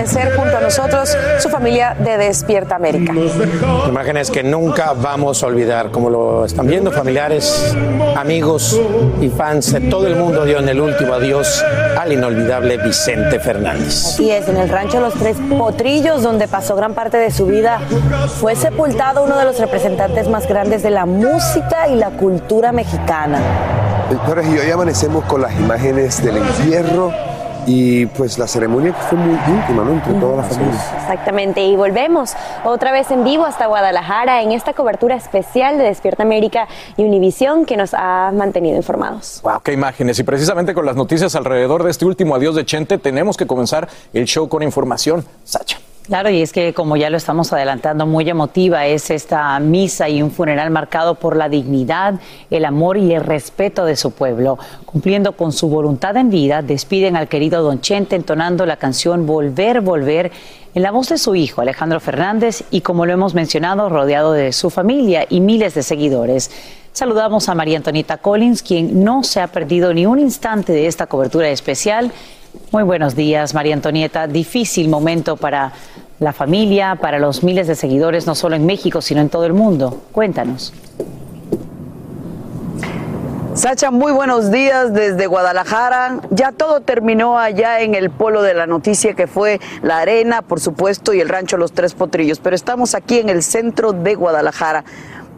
Amanecer junto a nosotros, su familia de Despierta América. Imágenes que nunca vamos a olvidar, como lo están viendo familiares, amigos y fans de todo el mundo dio en el último adiós al inolvidable Vicente Fernández. Así es, en el rancho Los Tres Potrillos, donde pasó gran parte de su vida, fue sepultado uno de los representantes más grandes de la música y la cultura mexicana. Doctores, y hoy amanecemos con las imágenes del entierro y pues la ceremonia fue muy íntima, ¿no? Entre toda la familia. Exactamente, y volvemos otra vez en vivo hasta Guadalajara en esta cobertura especial de Despierta América y Univisión que nos ha mantenido informados. Wow, qué imágenes. Y precisamente con las noticias alrededor de este último adiós de Chente, tenemos que comenzar el show con información. Sacha. Claro, y es que como ya lo estamos adelantando, muy emotiva es esta misa y un funeral marcado por la dignidad, el amor y el respeto de su pueblo. Cumpliendo con su voluntad en vida, despiden al querido Don Chente entonando la canción Volver, Volver en la voz de su hijo Alejandro Fernández y como lo hemos mencionado, rodeado de su familia y miles de seguidores. Saludamos a María Antonita Collins, quien no se ha perdido ni un instante de esta cobertura especial. Muy buenos días, María Antonieta. Difícil momento para la familia, para los miles de seguidores, no solo en México, sino en todo el mundo. Cuéntanos. Sacha, muy buenos días desde Guadalajara. Ya todo terminó allá en el polo de la noticia que fue la arena, por supuesto, y el rancho Los Tres Potrillos. Pero estamos aquí en el centro de Guadalajara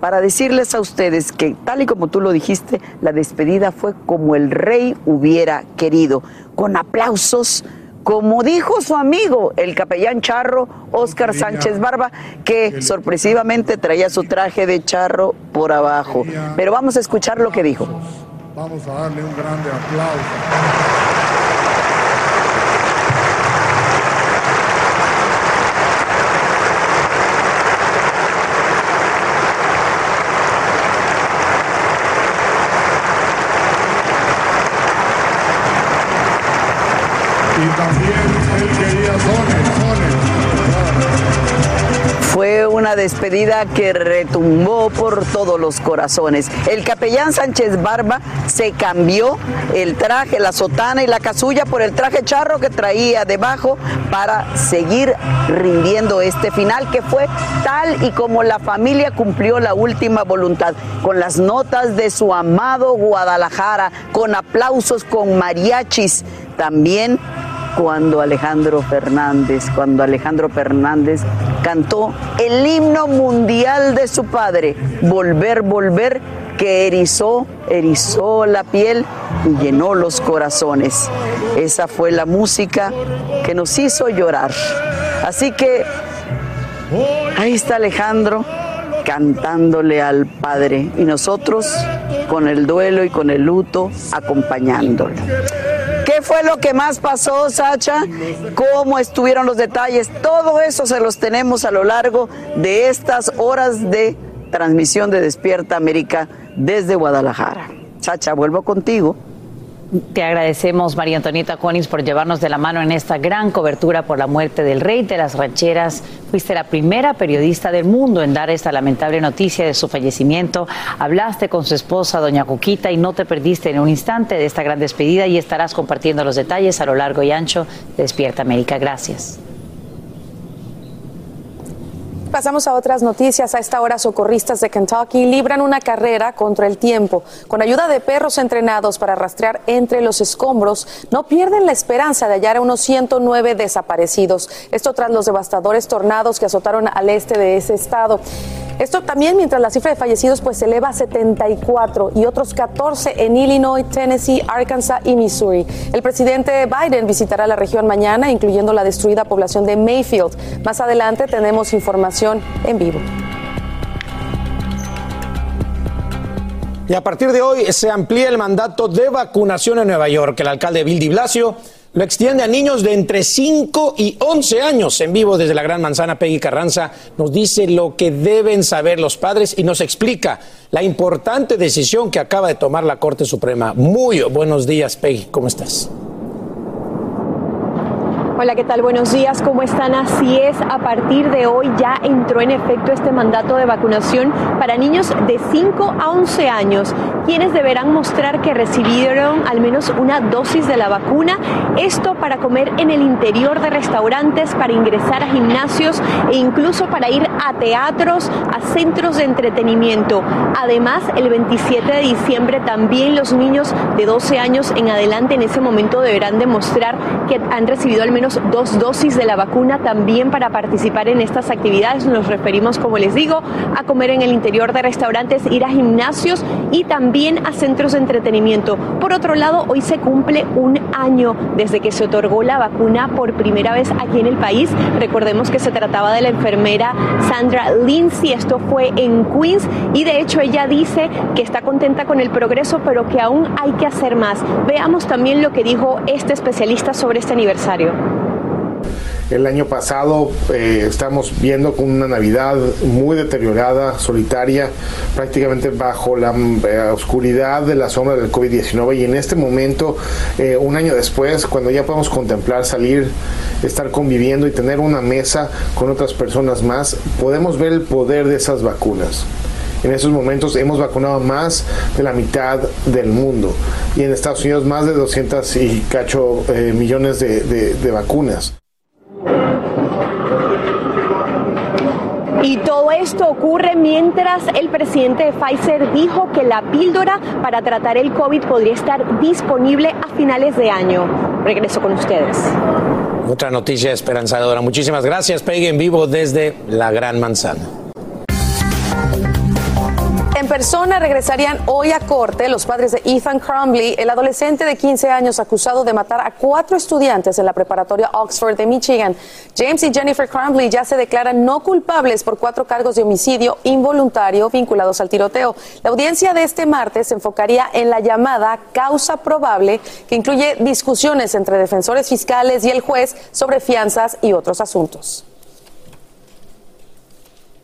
para decirles a ustedes que, tal y como tú lo dijiste, la despedida fue como el rey hubiera querido, con aplausos. Como dijo su amigo, el capellán charro Óscar Sánchez Barba, que sorpresivamente traía su traje de charro por abajo. Pero vamos a escuchar lo que dijo. Vamos a darle un grande aplauso. Y también él quería sones, sones. Fue una despedida que retumbó por todos los corazones. El capellán Sánchez Barba se cambió el traje, la sotana y la casulla por el traje charro que traía debajo para seguir rindiendo este final que fue tal y como la familia cumplió la última voluntad, con las notas de su amado Guadalajara, con aplausos, con mariachis, también cuando Alejandro Fernández, cuando Alejandro Fernández cantó el himno mundial de su padre, Volver, Volver, que erizó, erizó la piel y llenó los corazones. Esa fue la música que nos hizo llorar. Así que ahí está Alejandro cantándole al Padre y nosotros con el duelo y con el luto acompañándolo. ¿Qué fue lo que más pasó, Sacha? ¿Cómo estuvieron los detalles? Todo eso se los tenemos a lo largo de estas horas de transmisión de Despierta América desde Guadalajara. Chacha, vuelvo contigo. Te agradecemos, María Antonieta Conings, por llevarnos de la mano en esta gran cobertura por la muerte del rey de las rancheras. Fuiste la primera periodista del mundo en dar esta lamentable noticia de su fallecimiento. Hablaste con su esposa, doña Cuquita, y no te perdiste en un instante de esta gran despedida y estarás compartiendo los detalles a lo largo y ancho de Despierta América. Gracias. Pasamos a otras noticias. A esta hora, socorristas de Kentucky libran una carrera contra el tiempo. Con ayuda de perros entrenados para rastrear entre los escombros, no pierden la esperanza de hallar a unos 109 desaparecidos. Esto tras los devastadores tornados que azotaron al este de ese estado. Esto también mientras la cifra de fallecidos pues se eleva a 74 y otros 14 en Illinois, Tennessee, Arkansas y Missouri. El presidente Biden visitará la región mañana, incluyendo la destruida población de Mayfield. Más adelante tenemos información en vivo. Y a partir de hoy se amplía el mandato de vacunación en Nueva York. El alcalde Bill de Blasio lo extiende a niños de entre 5 y 11 años. En vivo desde la Gran Manzana, Peggy Carranza nos dice lo que deben saber los padres y nos explica la importante decisión que acaba de tomar la Corte Suprema. Muy buenos días, Peggy, ¿cómo estás? Hola, ¿qué tal? Buenos días, ¿cómo están? Así es, a partir de hoy ya entró en efecto este mandato de vacunación para niños de 5 a 11 años, quienes deberán mostrar que recibieron al menos una dosis de la vacuna, esto para comer en el interior de restaurantes, para ingresar a gimnasios e incluso para ir a teatros, a centros de entretenimiento. Además, el 27 de diciembre también los niños de 12 años en adelante en ese momento deberán demostrar que han recibido al menos dos dosis de la vacuna también para participar en estas actividades. Nos referimos, como les digo, a comer en el interior de restaurantes, ir a gimnasios y también a centros de entretenimiento. Por otro lado, hoy se cumple un año desde que se otorgó la vacuna por primera vez aquí en el país. Recordemos que se trataba de la enfermera Sandra Lindsay. Esto fue en Queens y de hecho ella dice que está contenta con el progreso, pero que aún hay que hacer más. Veamos también lo que dijo este especialista sobre este aniversario. El año pasado eh, estamos viendo con una Navidad muy deteriorada, solitaria, prácticamente bajo la eh, oscuridad de la sombra del COVID-19 y en este momento, eh, un año después, cuando ya podemos contemplar salir, estar conviviendo y tener una mesa con otras personas más, podemos ver el poder de esas vacunas. En esos momentos hemos vacunado más de la mitad del mundo y en Estados Unidos más de 200 y cacho millones de, vacunas. Y todo esto ocurre mientras el presidente de Pfizer dijo que la píldora para tratar el COVID podría estar disponible a finales de año. Regreso con ustedes. Otra noticia esperanzadora. Muchísimas gracias, Peggy, en vivo desde la Gran Manzana. En persona regresarían hoy a corte los padres de Ethan Crumbley, el adolescente de 15 años acusado de matar a cuatro estudiantes en la preparatoria Oxford de Michigan. James y Jennifer Crumbley ya se declaran no culpables por cuatro cargos de homicidio involuntario vinculados al tiroteo. La audiencia de este martes se enfocaría en la llamada causa probable, que incluye discusiones entre defensores fiscales y el juez sobre fianzas y otros asuntos.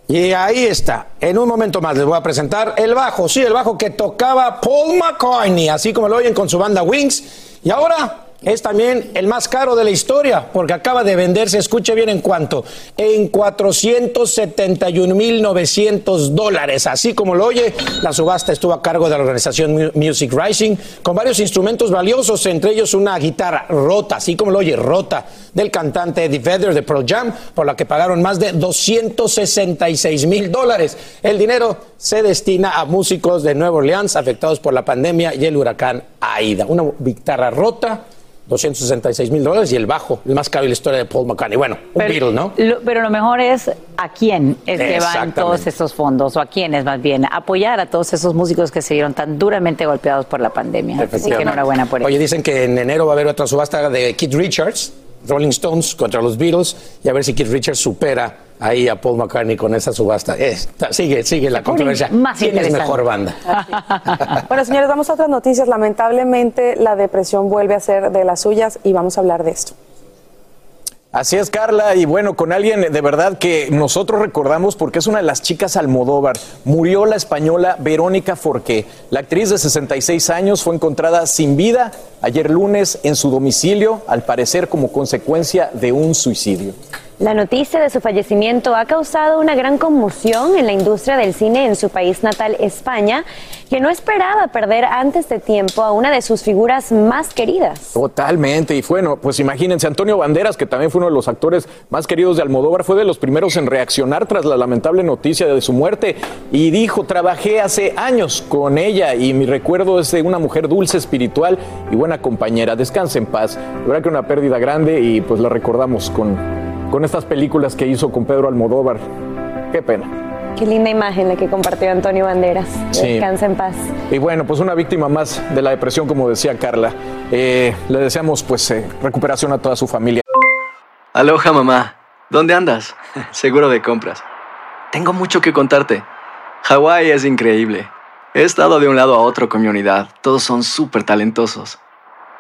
Y ahí está. En un momento más les voy a presentar el bajo, sí, el bajo que tocaba Paul McCartney, así como lo oyen con su banda Wings. Y ahora es también el más caro de la historia, porque acaba de venderse, escuche bien en cuánto, en 471.900 dólares. Así como lo oye, la subasta estuvo a cargo de la organización Music Rising, con varios instrumentos valiosos, entre ellos una guitarra rota, así como lo oye, rota, del cantante Eddie Vedder de Pearl Jam, por la que pagaron más de 266 mil dólares. El dinero se destina a músicos de Nueva Orleans afectados por la pandemia y el huracán Aida. Una guitarra rota 266 mil dólares y el bajo, el más caro de la historia de Paul McCartney. Bueno, un Pero- Beatle, ¿no? Lo- pero lo mejor es a quién es que van todos estos fondos, o a quiénes más bien, apoyar a todos esos músicos que se vieron tan duramente golpeados por la pandemia. Así que enhorabuena por Oye, eso. dicen que en enero va a haber otra subasta de Keith Richards, Rolling Stones contra los Beatles, y a ver si Keith Richards supera ahí a Paul McCartney con esa subasta. Sigue, sigue la controversia. más ¿Quién es mejor banda? Bueno, señores, vamos a otras noticias. Lamentablemente, la depresión vuelve a ser de las suyas y vamos a hablar de esto. Así es, Carla, y bueno, con alguien de verdad que nosotros recordamos porque es una de las chicas Almodóvar. Murió la española Verónica Forqué. La actriz de 66 años fue encontrada sin vida ayer lunes en su domicilio, al parecer como consecuencia de un suicidio. La noticia de su fallecimiento ha causado una gran conmoción en la industria del cine en su país natal, España, que no esperaba perder antes de tiempo a una de sus figuras más queridas. Totalmente, y bueno, pues imagínense, Antonio Banderas, que también fue uno de los actores más queridos de Almodóvar, fue de los primeros en reaccionar tras la lamentable noticia de su muerte y dijo, trabajé hace años con ella y mi recuerdo es de una mujer dulce, espiritual y buena compañera. Descanse en paz. La verdad que una pérdida grande y pues la recordamos con con estas películas que hizo con Pedro Almodóvar. Qué pena. Qué linda imagen la que compartió Antonio Banderas. Sí. Descansa en paz. Y bueno, pues una víctima más de la depresión, como decía Carla. Eh, le deseamos pues eh, recuperación a toda su familia. Aloha mamá, ¿dónde andas? Seguro de compras. Tengo mucho que contarte. Hawái es increíble. He estado de un lado a otro con mi unidad. Todos son súper talentosos.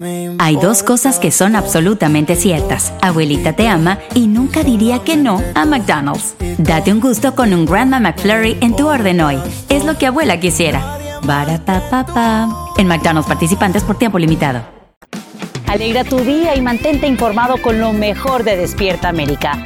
Hay dos cosas que son absolutamente ciertas. Abuelita te ama y nunca diría que no a McDonald's. Date un gusto con un Grandma McFlurry en tu orden hoy. Es lo que abuela quisiera. Barapapapa. En McDonald's participantes por tiempo limitado. Alegra tu día y mantente informado con lo mejor de Despierta América.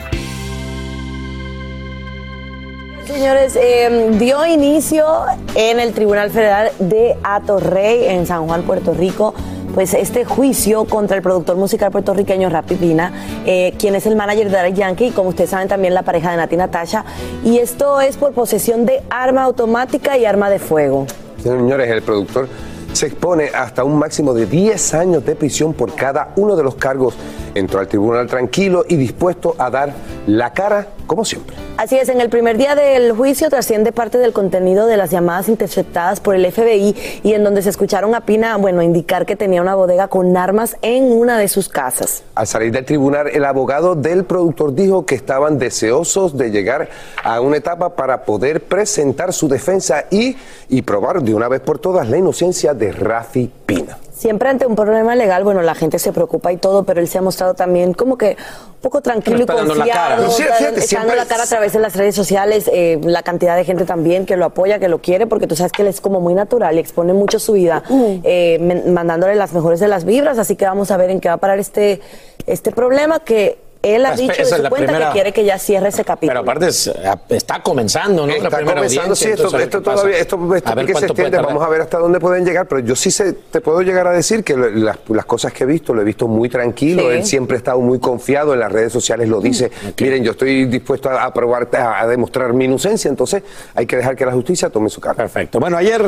Señores, eh, dio inicio en el Tribunal Federal de Atorrey, en San Juan, Puerto Rico, pues este juicio contra el productor musical puertorriqueño Rapi Pina, eh, quien es el manager de Daddy Yankee y como ustedes saben también la pareja de Nati Natasha. Y esto es por posesión de arma automática y arma de fuego. Señores, el productor se expone hasta un máximo de 10 años de prisión por cada uno de los cargos. Entró al tribunal tranquilo y dispuesto a dar la cara como siempre. Así es, en el primer día del juicio trasciende parte del contenido de las llamadas interceptadas por el FBI y en donde se escucharon a Pina, bueno, indicar que tenía una bodega con armas en una de sus casas. Al salir del tribunal, el abogado del productor dijo que estaban deseosos de llegar a una etapa para poder presentar su defensa y, y probar de una vez por todas la inocencia de Rafi Pina. Siempre ante un problema legal, bueno, la gente se preocupa y todo, pero él se ha mostrado también como que un poco tranquilo y la cara. confiado, Pero sí, está fíjate, echando siempre la cara a través de las redes sociales, eh, la cantidad de gente también que lo apoya, que lo quiere, porque tú sabes que él es como muy natural y expone mucho su vida, eh, mandándole las mejores de las vibras, así que vamos a ver en qué va a parar este, este problema que él ha Esa dicho de su cuenta primera- que quiere que ya cierre ese capítulo. Pero aparte es- está comenzando, ¿no? Está comenzando, sí, esto, entonces, esto todavía, esto, esto A ver que se extiende, vamos a ver hasta dónde pueden llegar, pero yo sí se, te puedo llegar a decir que las, las cosas que he visto, lo he visto muy tranquilo, Sí. él siempre ha estado muy confiado, en las redes sociales lo dice, miren, yo estoy dispuesto a, a probar, a, a demostrar mi inocencia, entonces hay que dejar que la justicia tome su cargo. Perfecto. Bueno, ayer,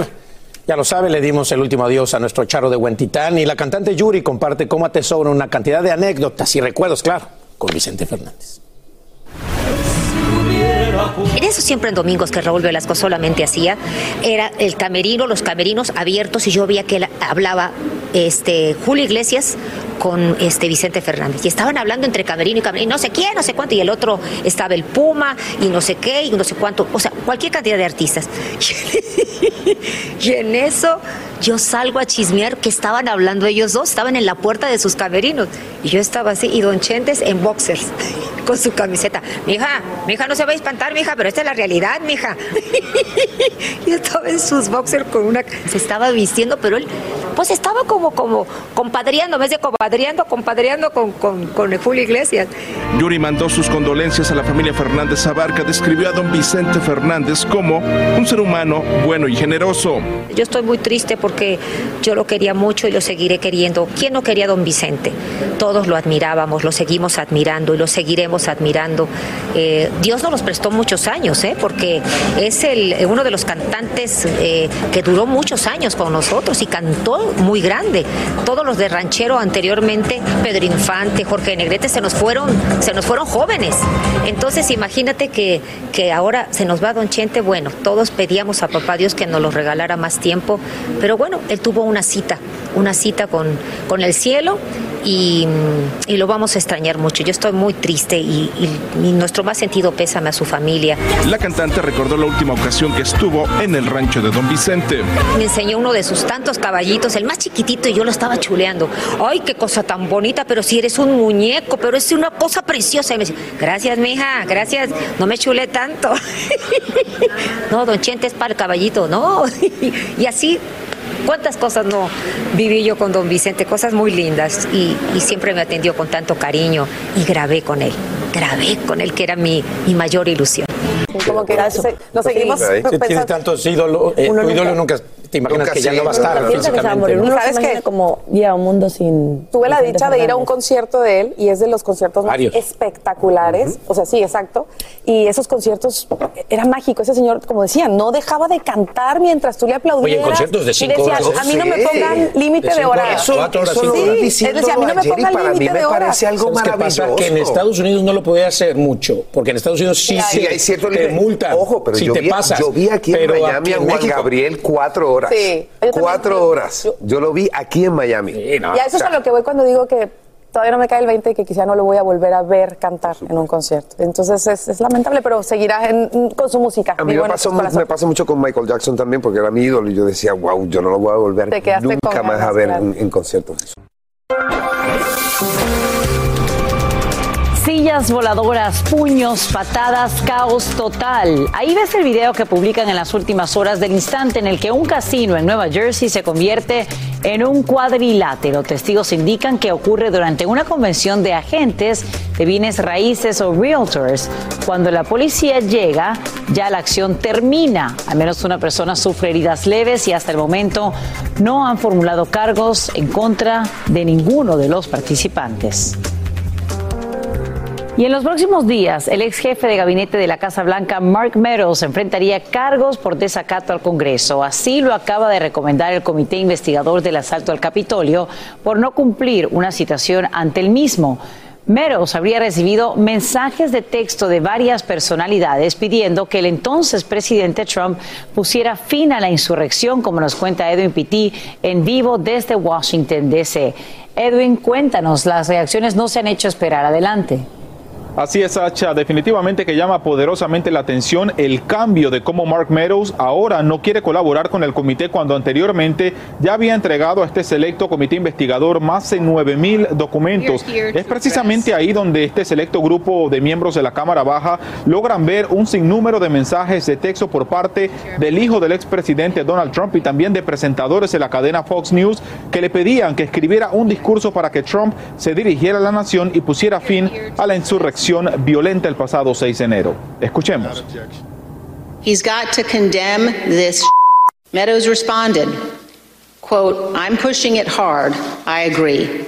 ya lo sabe, le dimos el último adiós a nuestro Charo de Huentitán y la cantante Yuri comparte cómo atesora una cantidad de anécdotas y recuerdos, claro, con Vicente Fernández. En eso siempre en domingos que Raúl Velasco solamente hacía, era el camerino, los camerinos abiertos y yo veía que él hablaba este, Julio Iglesias con este Vicente Fernández. Y estaban hablando entre camerino y camerino, no sé quién, no sé cuánto, y el otro estaba el Puma y no sé qué y no sé cuánto, o sea, cualquier cantidad de artistas. y en eso yo salgo a chismear que estaban hablando ellos dos, estaban en la puerta de sus camerinos. Y yo estaba así, y Don Chentes en boxers, con su camiseta. Mija, mija, no se va a espantar, mija, pero esta es la realidad, mija. y estaba en sus boxers con una. Se estaba vistiendo, pero él, pues estaba como, como compadreando, en vez de compadreando, compadreando con, con, con Julio Iglesias. Yuri mandó sus condolencias a la familia Fernández Abarca, describió a don Vicente Fernández como un ser humano bueno y generoso. Yo estoy muy triste porque yo lo quería mucho y lo seguiré queriendo. ¿Quién no quería a don Vicente? Todos lo admirábamos, lo seguimos admirando y lo seguiremos admirando. Eh, Dios nos los prestó muchos años, ¿eh? porque es el, uno de los cantantes eh, que duró muchos años con nosotros y cantó muy grande. Todos los de ranchero anteriormente, Pedro Infante, Jorge Negrete, se nos fueron, se nos fueron jóvenes. Entonces imagínate que, que ahora se nos va Don Chente, bueno, todos pedíamos a papá Dios que nos lo regalara más tiempo, pero bueno, él tuvo una cita, una cita con, con el cielo y, y lo vamos a extrañar mucho. Yo estoy muy triste y, y- y nuestro más sentido pésame a su familia. La cantante recordó la última ocasión que estuvo en el rancho de don Vicente. Me enseñó uno de sus tantos caballitos, el más chiquitito, y yo lo estaba chuleando. Ay, qué cosa tan bonita, pero si eres un muñeco, pero es una cosa preciosa. Y me dice, gracias, mija, gracias, no me chulé tanto. no, don Chente es para el caballito, ¿no? y así, ¿cuántas cosas no viví yo con don Vicente? Cosas muy lindas. Y, y siempre me atendió con tanto cariño y grabé con él. Grabé con él, que era mi, mi mayor ilusión. Como que nos seguimos Si tienes pensando. tantos ídolos, eh, tu ídolo nunca te imaginas Nunca que ya sí, no va a estar Piensa que se va a morir. ¿Sabes imagina como lleva un mundo sin. Tuve la dicha de ir a un concierto de él y es de los conciertos más espectaculares. O sea, sí, exacto. Y esos conciertos era mágico. Ese señor, como decía, no dejaba de cantar mientras tú le aplaudieras. Oye, en conciertos de Y cinco decía, horas. A mí no me Sí. pongan límite De de horas. horas, cuatro horas, eso Sí, él decía, a mí no me pongan límite de horas. parece algo ¿Sabes qué pasa? maravilloso. Que en Estados Unidos no lo podía hacer mucho, porque en Estados Unidos sí, Sí, te- hay cierto te multan. Ojo, pero si yo, te vi, pasas. yo vi aquí Pero en Miami a Juan Gabriel cuatro horas. Sí. También- Cuatro horas. Yo lo vi aquí en Miami. Y a eso es a lo que voy cuando digo que todavía no me cae el 20 y que quizá no lo voy a volver a ver cantar en un concierto. Entonces es, es lamentable, pero seguirá en- con su música. A mí me pasó, me pasa mucho con Michael Jackson también, porque era mi ídolo y yo decía, wow, yo no lo voy a volver nunca más a ver en, en conciertos. Sillas voladoras, puños, patadas, caos total. Ahí ves el video que publican en las últimas horas del instante en el que un casino en Nueva Jersey se convierte en un cuadrilátero. Testigos indican que ocurre durante una convención de agentes de bienes raíces o realtors. Cuando la policía llega, ya la acción termina. Al menos una persona sufre heridas leves y hasta el momento no han formulado cargos en contra de ninguno de los participantes. Y en los próximos días, el ex jefe de gabinete de la Casa Blanca, Mark Meadows, enfrentaría cargos por desacato al Congreso. Así lo acaba de recomendar el comité investigador del asalto al Capitolio por no cumplir una citación ante el mismo. Meadows habría recibido mensajes de texto de varias personalidades pidiendo que el entonces presidente Trump pusiera fin a la insurrección, como nos cuenta Edwin Pitti en vivo desde Washington, D.C. Edwin, cuéntanos, las reacciones no se han hecho esperar. Adelante. Así es, Sacha, definitivamente que llama poderosamente la atención el cambio de cómo Mark Meadows ahora no quiere colaborar con el comité cuando anteriormente ya había entregado a este selecto comité investigador más de 9 mil documentos. Es precisamente ahí donde este selecto grupo de miembros de la Cámara Baja logran ver un sinnúmero de mensajes de texto por parte del hijo del expresidente Donald Trump y también de presentadores de la cadena Fox News que le pedían que escribiera un discurso para que Trump se dirigiera a la nación y pusiera fin a la insurrección violenta el pasado 6 de enero. Escuchemos. He's got to condemn this. Meadows responded, quote, I'm pushing it hard. I agree.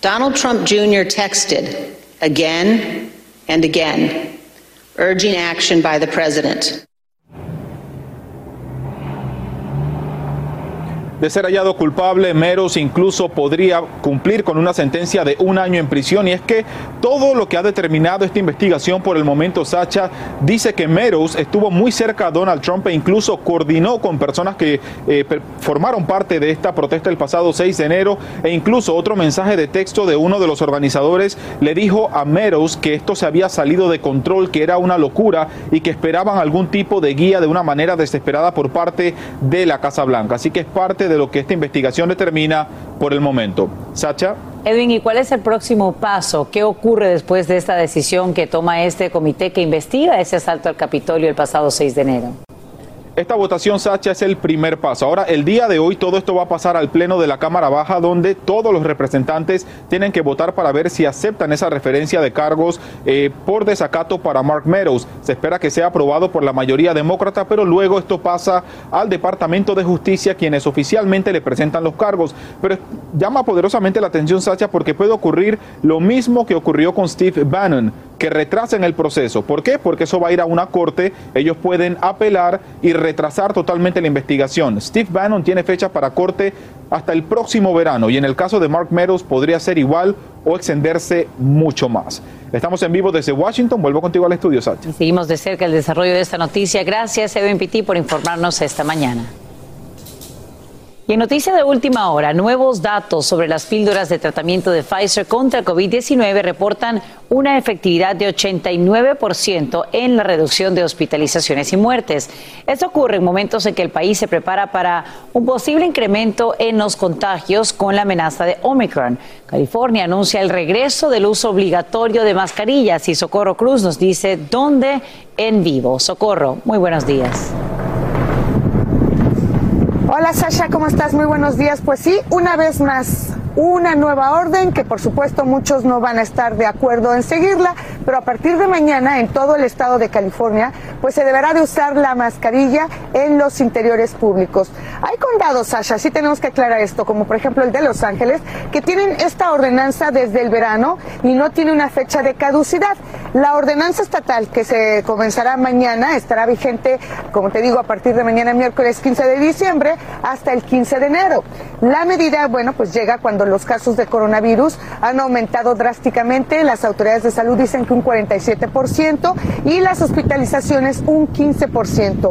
Donald Trump Jr. texted again and again, urging action by the president. De ser hallado culpable, Meros incluso podría cumplir con una sentencia de un año en prisión. Y es que todo lo que ha determinado esta investigación por el momento, Sacha, dice que Meros estuvo muy cerca a Donald Trump e incluso coordinó con personas que eh, formaron parte de esta protesta el pasado 6 de enero. E incluso otro mensaje de texto de uno de los organizadores le dijo a Meadows que esto se había salido de control, que era una locura y que esperaban algún tipo de guía de una manera desesperada por parte de la Casa Blanca. Así que es parte de lo que esta investigación determina por el momento. Sacha. Edwin, ¿y cuál es el próximo paso? ¿Qué ocurre después de esta decisión que toma este comité que investiga ese asalto al Capitolio el pasado 6 de enero? Esta votación, Sacha, es el primer paso. Ahora, el día de hoy, todo esto va a pasar al Pleno de la Cámara Baja, donde todos los representantes tienen que votar para ver si aceptan esa referencia de cargos eh, por desacato para Mark Meadows. Se espera que sea aprobado por la mayoría demócrata, pero luego esto pasa al Departamento de Justicia, quienes oficialmente le presentan los cargos. Pero llama poderosamente la atención, Sacha, porque puede ocurrir lo mismo que ocurrió con Steve Bannon que retrasen el proceso. ¿Por qué? Porque eso va a ir a una corte, ellos pueden apelar y retrasar totalmente la investigación. Steve Bannon tiene fecha para corte hasta el próximo verano y en el caso de Mark Meadows podría ser igual o extenderse mucho más. Estamos en vivo desde Washington. Vuelvo contigo al estudio, Sacha. Seguimos de cerca el desarrollo de esta noticia. Gracias, Edwin Pitti, por informarnos esta mañana. Y en noticia de última hora, nuevos datos sobre las píldoras de tratamiento de Pfizer contra el COVID-19 reportan una efectividad de 89% en la reducción de hospitalizaciones y muertes. Esto ocurre en momentos en que el país se prepara para un posible incremento en los contagios con la amenaza de Omicron. California anuncia el regreso del uso obligatorio de mascarillas y Socorro Cruz nos dice dónde en vivo. Socorro, muy buenos días. Hola Sasha, ¿cómo estás? Muy buenos días. Pues sí, una vez más, una nueva orden que por supuesto muchos no van a estar de acuerdo en seguirla, pero a partir de mañana en todo el estado de California, pues se deberá de usar la mascarilla en los interiores públicos. Hay condados, Sasha, sí tenemos que aclarar esto, como por ejemplo el de Los Ángeles, que tienen esta ordenanza desde el verano y no tiene una fecha de caducidad. La ordenanza estatal que se comenzará mañana estará vigente, como te digo, a partir de mañana miércoles 15 de diciembre hasta el 15 de enero. La medida, bueno, pues llega cuando los casos de coronavirus han aumentado drásticamente. Las autoridades de salud dicen que un 47% y las hospitalizaciones un 15%.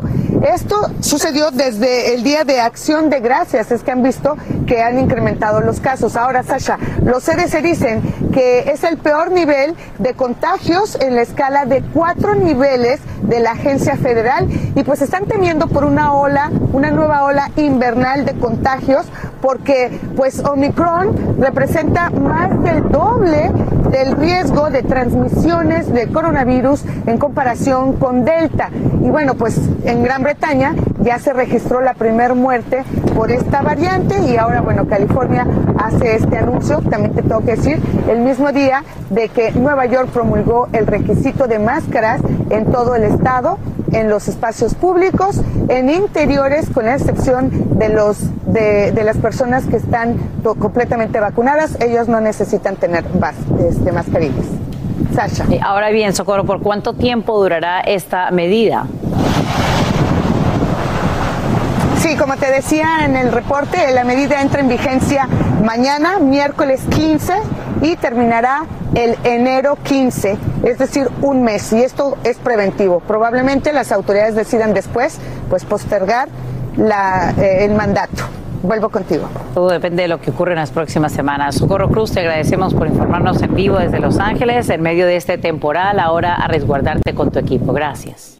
Esto sucedió desde el día de acción de gracias, es que han visto que han incrementado los casos. Ahora, Sasha, los CDC dicen que es el peor nivel de contagios en la escala de cuatro niveles de la agencia federal y pues están temiendo por una ola, una nueva ola invernal de contagios porque pues Omicron representa más del doble del riesgo de transmisiones de coronavirus en comparación con Delta. Y bueno, pues en Gran Bretaña ya se registró la primera muerte por esta variante y ahora, bueno, California hace este anuncio, también te tengo que decir, el mismo día de que Nueva York promulgó el requisito de máscaras en todo el estado, en los espacios públicos, en interiores, con la excepción de, los, de, las personas que están completamente vacunadas, ellos no necesitan tener este, mascarillas. Sasha. Ahora bien, Socorro, ¿por cuánto tiempo durará esta medida? Sí, como te decía en el reporte, la medida entra en vigencia mañana, miércoles 15, y terminará el enero 15, es decir, un mes. Y esto es preventivo. Probablemente las autoridades decidan después, pues, postergar eh, el mandato. Vuelvo contigo. Todo depende de lo que ocurre en las próximas semanas. Socorro Cruz, te agradecemos por informarnos en vivo desde Los Ángeles en medio de este temporal. Ahora a resguardarte con tu equipo. Gracias.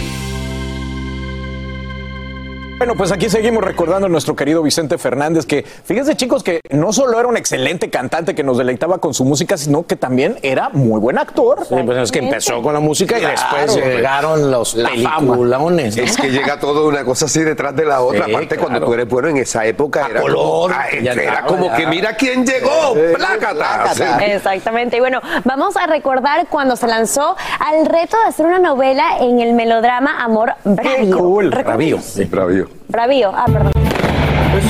Bueno, pues aquí seguimos recordando a nuestro querido Vicente Fernández, que fíjense chicos que no solo era un excelente cantante que nos deleitaba con su música, sino que también era muy buen actor. Sí, pues es que empezó con la música y después llegaron los peliculones. Es que llega todo una cosa así detrás de la otra. Aparte, cuando tú eres bueno en esa época, era, color, como, era como que mira quién llegó, plácata. Exactamente. Y bueno, vamos a recordar cuando se lanzó al reto de hacer una novela en el melodrama Amor Bravío. Cool. Bravío. Sí, bravío. Bravío, ah, perdón.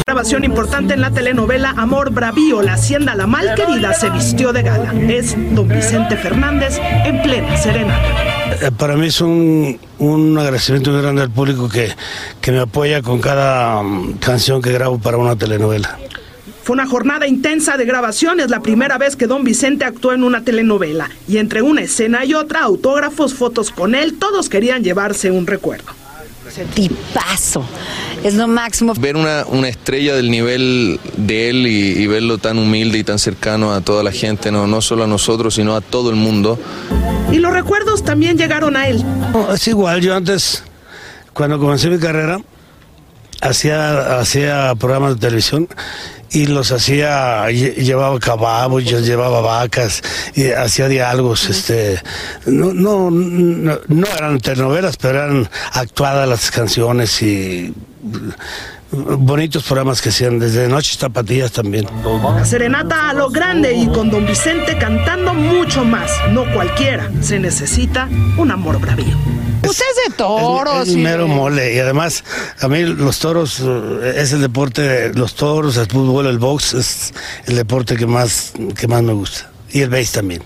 Grabación importante en la telenovela Amor Bravío, la hacienda La Malquerida se vistió de gala. Es don Vicente Fernández en plena serenata. Eh, Para mí es un, un agradecimiento muy grande al público que, que me apoya con cada mm, canción que grabo para una telenovela. Fue una jornada intensa de grabación, es la primera vez que Don Vicente actuó en una telenovela. Y entre una escena y otra, autógrafos, fotos con él, todos querían llevarse un recuerdo. Tipazo, es lo máximo. Ver una, una estrella del nivel de él y, y verlo tan humilde y tan cercano a toda la gente, no, no solo a nosotros, sino a todo el mundo. Y los recuerdos también llegaron a él. No, es igual, yo antes, cuando comencé mi carrera, hacía, hacía programas de televisión y los hacía, lle- llevaba caballos, yo llevaba vacas, y hacía diálogos, este, no, no, no, no eran telenovelas, pero eran actuadas las canciones y bonitos programas que hacían, desde Noches Tapatías también. La serenata a lo grande y con Don Vicente cantando mucho más. No cualquiera, se necesita un amor bravío. Usted es de toros. Es y- mero mole. Y además, a mí los toros eh, es el deporte, los toros, el fútbol, el box, es el deporte que más, que más me gusta. Y el base también.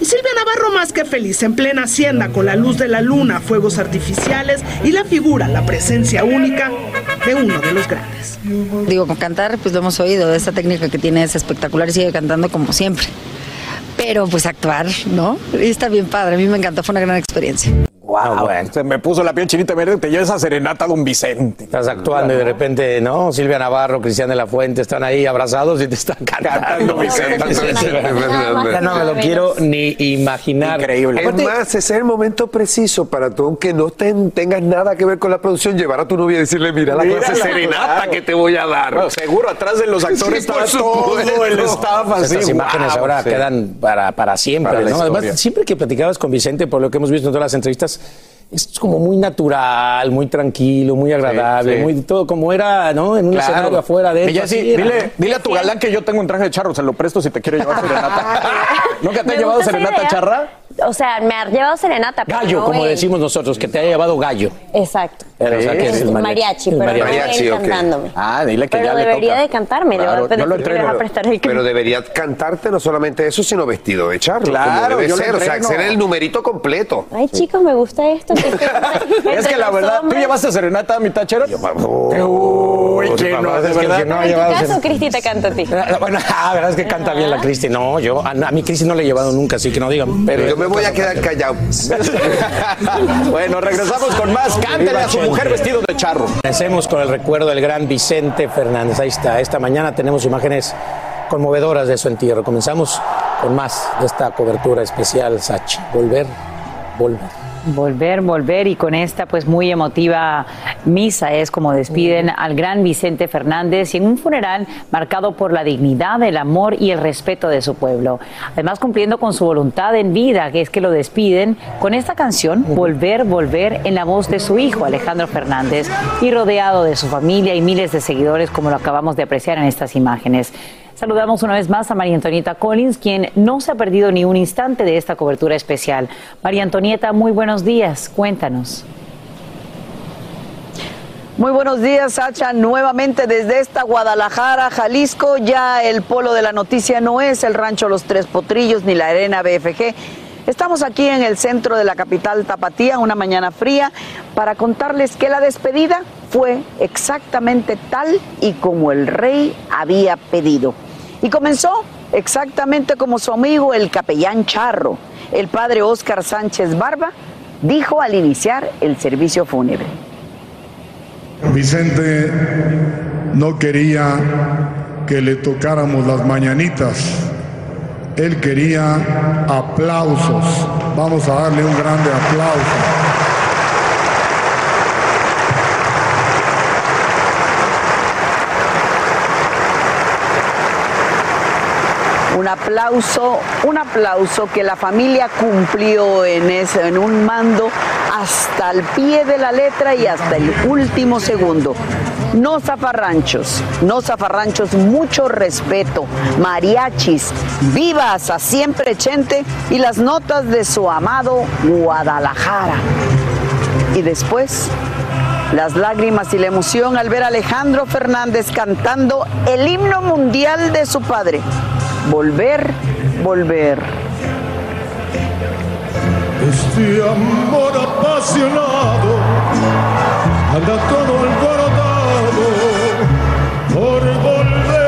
Y Silvia Navarro más que feliz en plena hacienda con la luz de la luna, fuegos artificiales y la figura, la presencia única de uno de los grandes. Digo, con cantar, pues lo hemos oído, esa técnica que tiene es espectacular y sigue cantando como siempre. Pero pues actuar, ¿no? Y está bien padre, a mí me encantó, fue una gran experiencia. Wow, Se me puso la piel chinita verde, te lleva esa serenata Don Vicente. Estás actuando y de repente, ¿no? Silvia Navarro, Cristian de la Fuente están ahí abrazados y te están cantando. Vicente. No me lo quiero ni imaginar. Increíble. Es más, ese es el momento preciso para tú, aunque no ten- tengas nada que ver con la producción, llevar a tu novia y decirle, mira la clase serenata claro. que te voy a dar. Bueno, seguro atrás de los actores estaba todo el staff así. Estas imágenes ahora sí. quedan para, para siempre, ¿no? Además, siempre que platicabas con Vicente, por lo que hemos visto en todas las entrevistas, es como muy natural, muy tranquilo, muy agradable, sí. muy todo como era, ¿no? En un Claro. escenario afuera de ya sí, dile, ¿no? dile a tu galán que yo tengo un traje de charro, se lo presto si te quiere llevar serenata. ¿Nunca te Me ha llevado serenata idea. charra? O sea, me ha llevado serenata. pero Gallo, no como decimos nosotros, que te haya llevado gallo. Exacto. Pero, o sea, que es el mariachi, el pero no mariachi, él ok. cantándome. Ah, dile que Pero ya le debería toca. de cantarme. Claro, le voy a yo lo le a entreno. prestar el Pero debería cantarte no solamente eso, sino vestido de charro. Claro, debe yo lo ser. O sea, ser el numerito completo. Ay, chicos, me gusta esto. que Es que la verdad, ¿tú llevaste serenata a mi tachera? Uy, que no, de verdad. no en tu caso, Cristi te canta a ti. Ah, Bueno, la verdad es que canta bien la Cristi. No, yo a, a mi Cristi no le he llevado nunca, así que no digan. Pero Yo me voy a quedar callado. bueno, regresamos con más. Cántale a su mujer vestido de charro. Comencemos con el recuerdo del gran Vicente Fernández. Ahí está. Esta mañana tenemos imágenes conmovedoras de su entierro. Comenzamos con más de esta cobertura especial, Sachi. Volver, volver. Volver, volver y con esta pues muy emotiva misa es como despiden al gran Vicente Fernández y en un funeral marcado por la dignidad, el amor y el respeto de su pueblo. Además cumpliendo con su voluntad en vida, que es que lo despiden con esta canción, Volver, volver en la voz de su hijo Alejandro Fernández y rodeado de su familia y miles de seguidores como lo acabamos de apreciar en estas imágenes. Saludamos una vez más a María Antonieta Collins, quien no se ha perdido ni un instante de esta cobertura especial. María Antonieta, muy buenos días. Cuéntanos. Muy buenos días, Sacha. Nuevamente desde esta Guadalajara, Jalisco. Ya el polo de la noticia no es el rancho Los Tres Potrillos ni la arena BFG. Estamos aquí en el centro de la capital Tapatía, una mañana fría, para contarles que la despedida fue exactamente tal y como el rey había pedido. Y comenzó exactamente como su amigo el capellán Charro, el padre Óscar Sánchez Barba, dijo al iniciar el servicio fúnebre. Vicente no quería que le tocáramos las mañanitas. Él quería aplausos. Vamos a darle un grande aplauso. Un aplauso, un aplauso que la familia cumplió en, ese, en un mando hasta el pie de la letra y hasta el último segundo. No zafarranchos, no zafarranchos, mucho respeto, mariachis, vivas a siempre Chente y las notas de su amado Guadalajara. Y después, las lágrimas y la emoción al ver a Alejandro Fernández cantando el himno mundial de su padre. Volver, volver. Este amor apasionado anda todo alborotado por volver.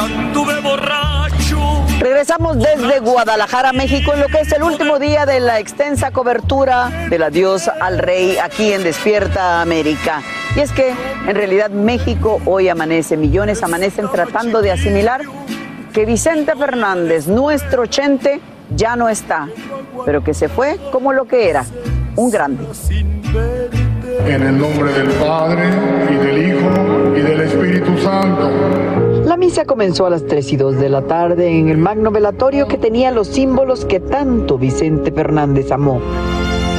Anduve borracho. Regresamos desde Guadalajara, México, en lo que es el último día de la extensa cobertura del adiós al rey aquí en Despierta América. Y es que en realidad México hoy amanece, millones amanecen tratando de asimilar que Vicente Fernández, nuestro chente, ya no está, pero que se fue como lo que era, un grande. En el nombre del Padre y del Hijo y del Espíritu Santo. La misa comenzó a las 3 y 2 de la tarde en el magno velatorio que tenía los símbolos que tanto Vicente Fernández amó.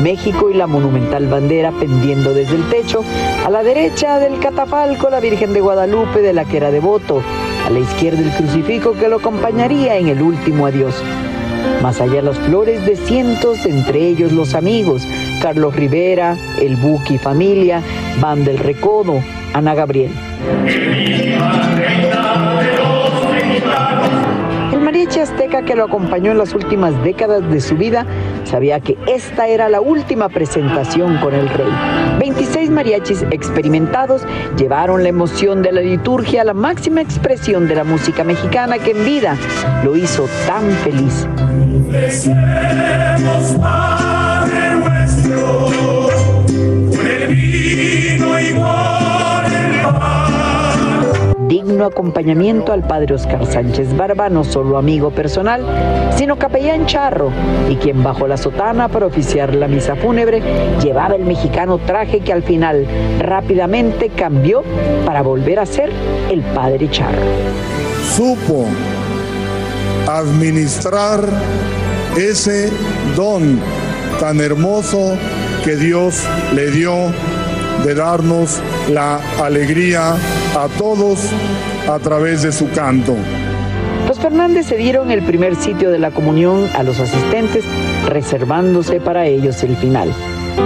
México y la monumental bandera pendiendo desde el techo, a la derecha del catafalco la Virgen de Guadalupe de la que era devoto, a la izquierda el crucifijo que lo acompañaría en el último adiós. Más allá las flores de cientos, entre ellos los amigos, Carlos Rivera, el Buki familia, Van del Recodo, Ana Gabriel. El mariachi azteca que lo acompañó en las últimas décadas de su vida sabía que esta era la última presentación con el rey. 26 mariachis experimentados llevaron la emoción de la liturgia a la máxima expresión de la música mexicana que en vida lo hizo tan feliz. Digno acompañamiento al padre Oscar Sánchez Barba, no solo amigo personal, sino capellán charro, y quien bajo la sotana para oficiar la misa fúnebre llevaba el mexicano traje que al final rápidamente cambió para volver a ser el padre charro. Supo administrar ese don tan hermoso que Dios le dio de darnos la alegría a todos a través de su canto. Los Fernández se dieron el primer sitio de la comunión a los asistentes, reservándose para ellos el final.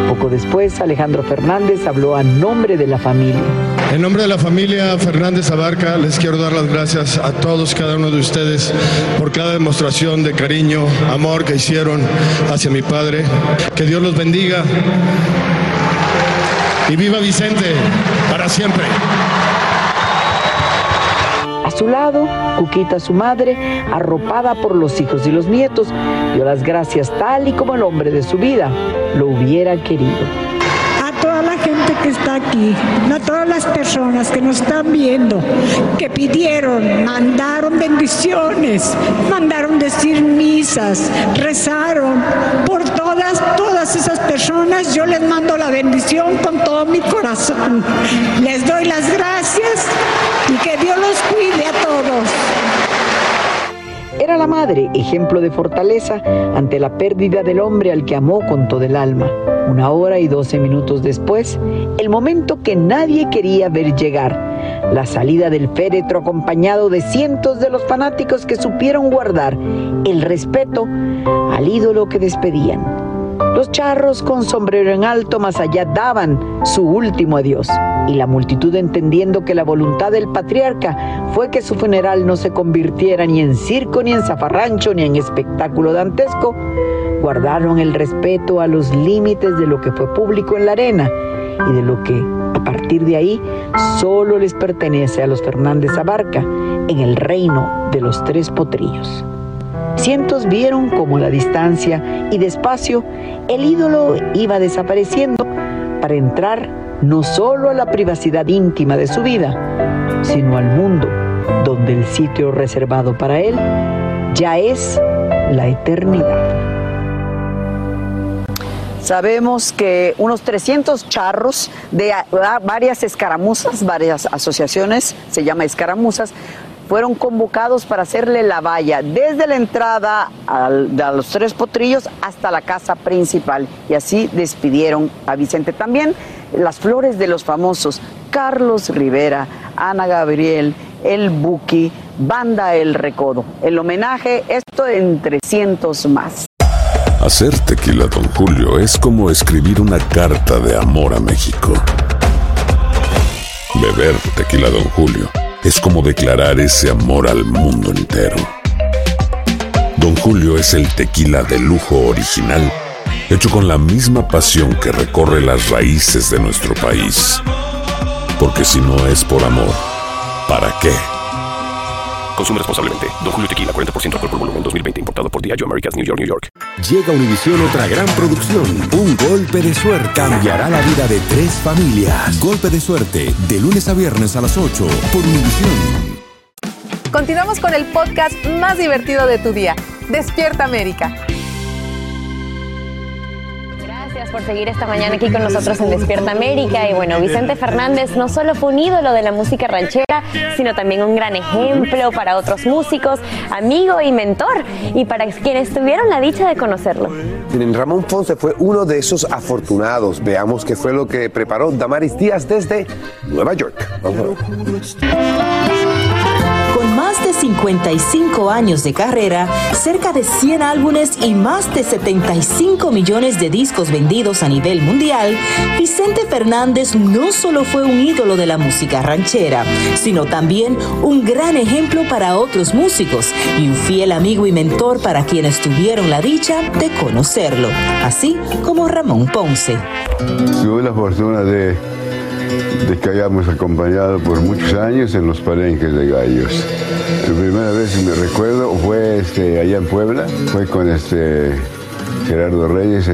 Poco después, Alejandro Fernández habló a nombre de la familia. En nombre de la familia Fernández Abarca, les quiero dar las gracias a todos, cada uno de ustedes, por cada demostración de cariño, amor que hicieron hacia mi padre. Que Dios los bendiga. Y viva Vicente para siempre. A su lado, Cuquita, su madre, arropada por los hijos y los nietos, dio las gracias tal y como el hombre de su vida lo hubiera querido. Está aquí, a todas las personas que nos están viendo, que pidieron, mandaron bendiciones, mandaron decir misas, rezaron por todas, todas esas personas. Yo les mando la bendición con todo mi corazón. Les doy las gracias y que Dios los cuide a todos. Era la madre, ejemplo de fortaleza ante la pérdida del hombre al que amó con todo el alma. Una hora y doce minutos después, el momento que nadie quería ver llegar, la salida del féretro acompañado de cientos de los fanáticos que supieron guardar el respeto al ídolo que despedían. Los charros con sombrero en alto más allá daban su último adiós y la multitud entendiendo que la voluntad del patriarca fue que su funeral no se convirtiera ni en circo, ni en zafarrancho, ni en espectáculo dantesco, guardaron el respeto a los límites de lo que fue público en la arena y de lo que a partir de ahí solo les pertenece a los Fernández Abarca en el reino de los tres potrillos. Cientos vieron como la distancia y despacio el ídolo iba desapareciendo para entrar no solo a la privacidad íntima de su vida, sino al mundo donde el sitio reservado para él ya es la eternidad. Sabemos que unos 300 charros de a- a- varias escaramuzas, varias asociaciones, se llama escaramuzas, fueron convocados para hacerle la valla desde la entrada de los tres potrillos hasta la casa principal. Y así despidieron a Vicente. También las flores de los famosos Carlos Rivera, Ana Gabriel, El Buki, Banda El Recodo. El homenaje, esto entre cientos más. Hacer tequila, Don Julio, es como escribir una carta de amor a México. Beber tequila, Don Julio, es como declarar ese amor al mundo entero. Don Julio es el tequila de lujo original, hecho con la misma pasión que recorre las raíces de nuestro país. Porque si no es por amor, ¿para qué? Consume responsablemente. Don Julio Tequila, 40% alcohol por volumen, 2020. Importado por Diageo Americas, New York, New York. Llega a Univisión otra gran producción. Un golpe de suerte cambiará la vida de tres familias. Golpe de suerte, de lunes a viernes a las 8 por Univisión. Continuamos con el podcast más divertido de tu día. Despierta América. Gracias por seguir esta mañana aquí con nosotros en Despierta América. Y bueno, Vicente Fernández no solo fue un ídolo de la música ranchera, sino también un gran ejemplo para otros músicos, amigo y mentor, y para quienes tuvieron la dicha de conocerlo. Ramón Ponce fue uno de esos afortunados. Veamos qué fue lo que preparó Damaris Díaz desde Nueva York. Vamos. Con más de 55 años de carrera, cerca de 100 álbumes y más de 75 millones de discos vendidos a nivel mundial, Vicente Fernández no solo fue un ídolo de la música ranchera, sino también un gran ejemplo para otros músicos y un fiel amigo y mentor para quienes tuvieron la dicha de conocerlo, así como Ramón Ponce. Tuve la fortuna de, de que hayamos acompañado por muchos años en los palenques de gallos. La primera vez que me recuerdo fue este, allá en Puebla, fue con este Gerardo Reyes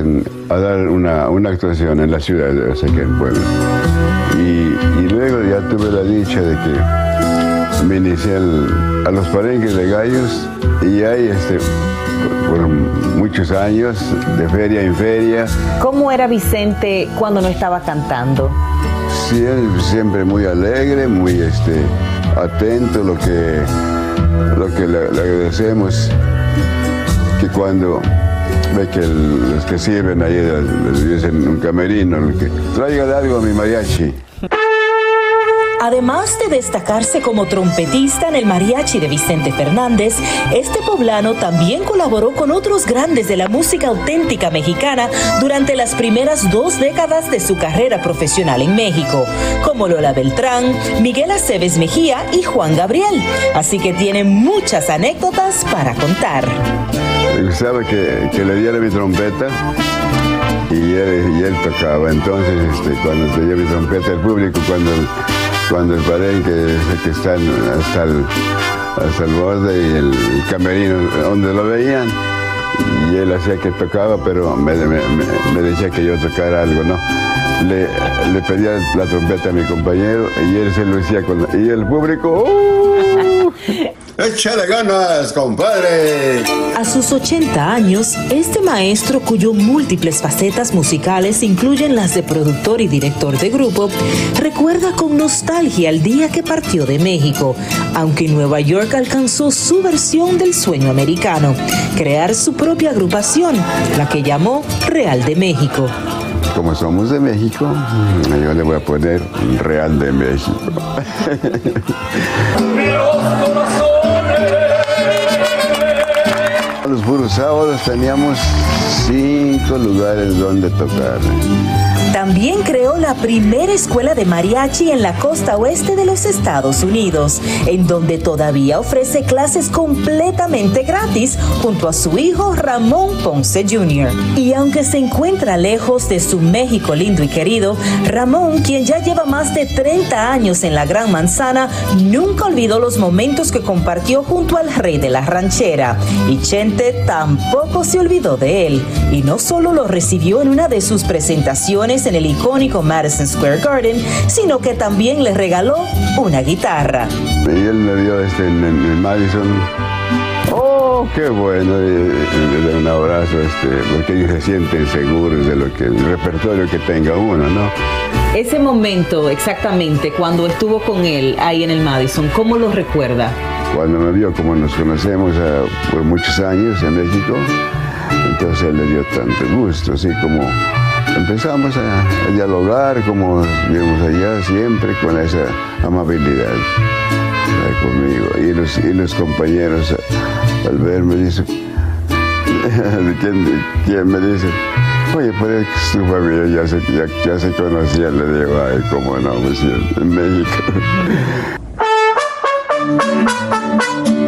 a dar una, actuación en la ciudad de o sea, que en Puebla. Y, luego ya tuve la dicha de que me inicié a los palenques de gallos y ahí este, por, por muchos años, de feria en feria, ¿Cómo era Vicente cuando no estaba cantando? Sí, siempre muy alegre, muy este, atento, lo que, lo que le, agradecemos, que cuando ve que los que sirven ahí les dicen un camerino, que, tráigale algo a mi mariachi. Además de destacarse como trompetista en el mariachi de Vicente Fernández, este poblano también colaboró con otros grandes de la música auténtica mexicana durante las primeras dos décadas de su carrera profesional en México, como Lola Beltrán, Miguel Aceves Mejía y Juan Gabriel. Así que tiene muchas anécdotas para contar. Gustaba que, que le diera mi trompeta y él, y él tocaba. Entonces, este, cuando te dio mi trompeta, el público, cuando, cuando el palenque que están hasta el, hasta el borde y el, camerino donde lo veían, y él hacía que tocaba, pero me, me- decía que yo tocara algo, ¿no? Le, le pedía la trompeta a mi compañero y él se lo decía con y el público ¡uh! ¡Échale ganas, compadre! A sus 80 años, este maestro, cuyo múltiples facetas musicales incluyen las de productor y director de grupo, recuerda con nostalgia el día que partió de México, aunque en Nueva York alcanzó su versión del sueño americano, crear su propia agrupación, la que llamó Real de México. Como somos de México, yo le voy a poner Real de México. Los puros sábados teníamos cinco lugares donde tocar. También creó la primera escuela de mariachi en la costa oeste de los Estados Unidos, en donde todavía ofrece clases completamente gratis junto a su hijo Ramón Ponce Jr. Y aunque se encuentra lejos de su México lindo y querido, Ramón, quien ya lleva más de 30 años en la Gran Manzana, nunca olvidó los momentos que compartió junto al rey de la ranchera. Y Chente tampoco se olvidó de él. Y no solo lo recibió en una de sus presentaciones en el icónico Madison Square Garden, sino que también le regaló una guitarra. Y él me vio este, en, en- en Madison. ¡Oh, qué bueno! Y, y le doy un abrazo, este, porque ellos se sienten seguros de lo que, el repertorio que tenga uno, ¿no? Ese momento exactamente, cuando estuvo con él ahí en el Madison, ¿cómo lo recuerda? Cuando me vio como nos conocemos ah, por muchos años en México, entonces él le dio tanto gusto, así como empezamos a, dialogar como vivimos allá siempre con esa amabilidad conmigo. Y los, y los compañeros al verme dicen, ¿quién, me dice? Oye, pero es que su familia ya se, ya, se conocía, le digo, ay, cómo no, pues, en México.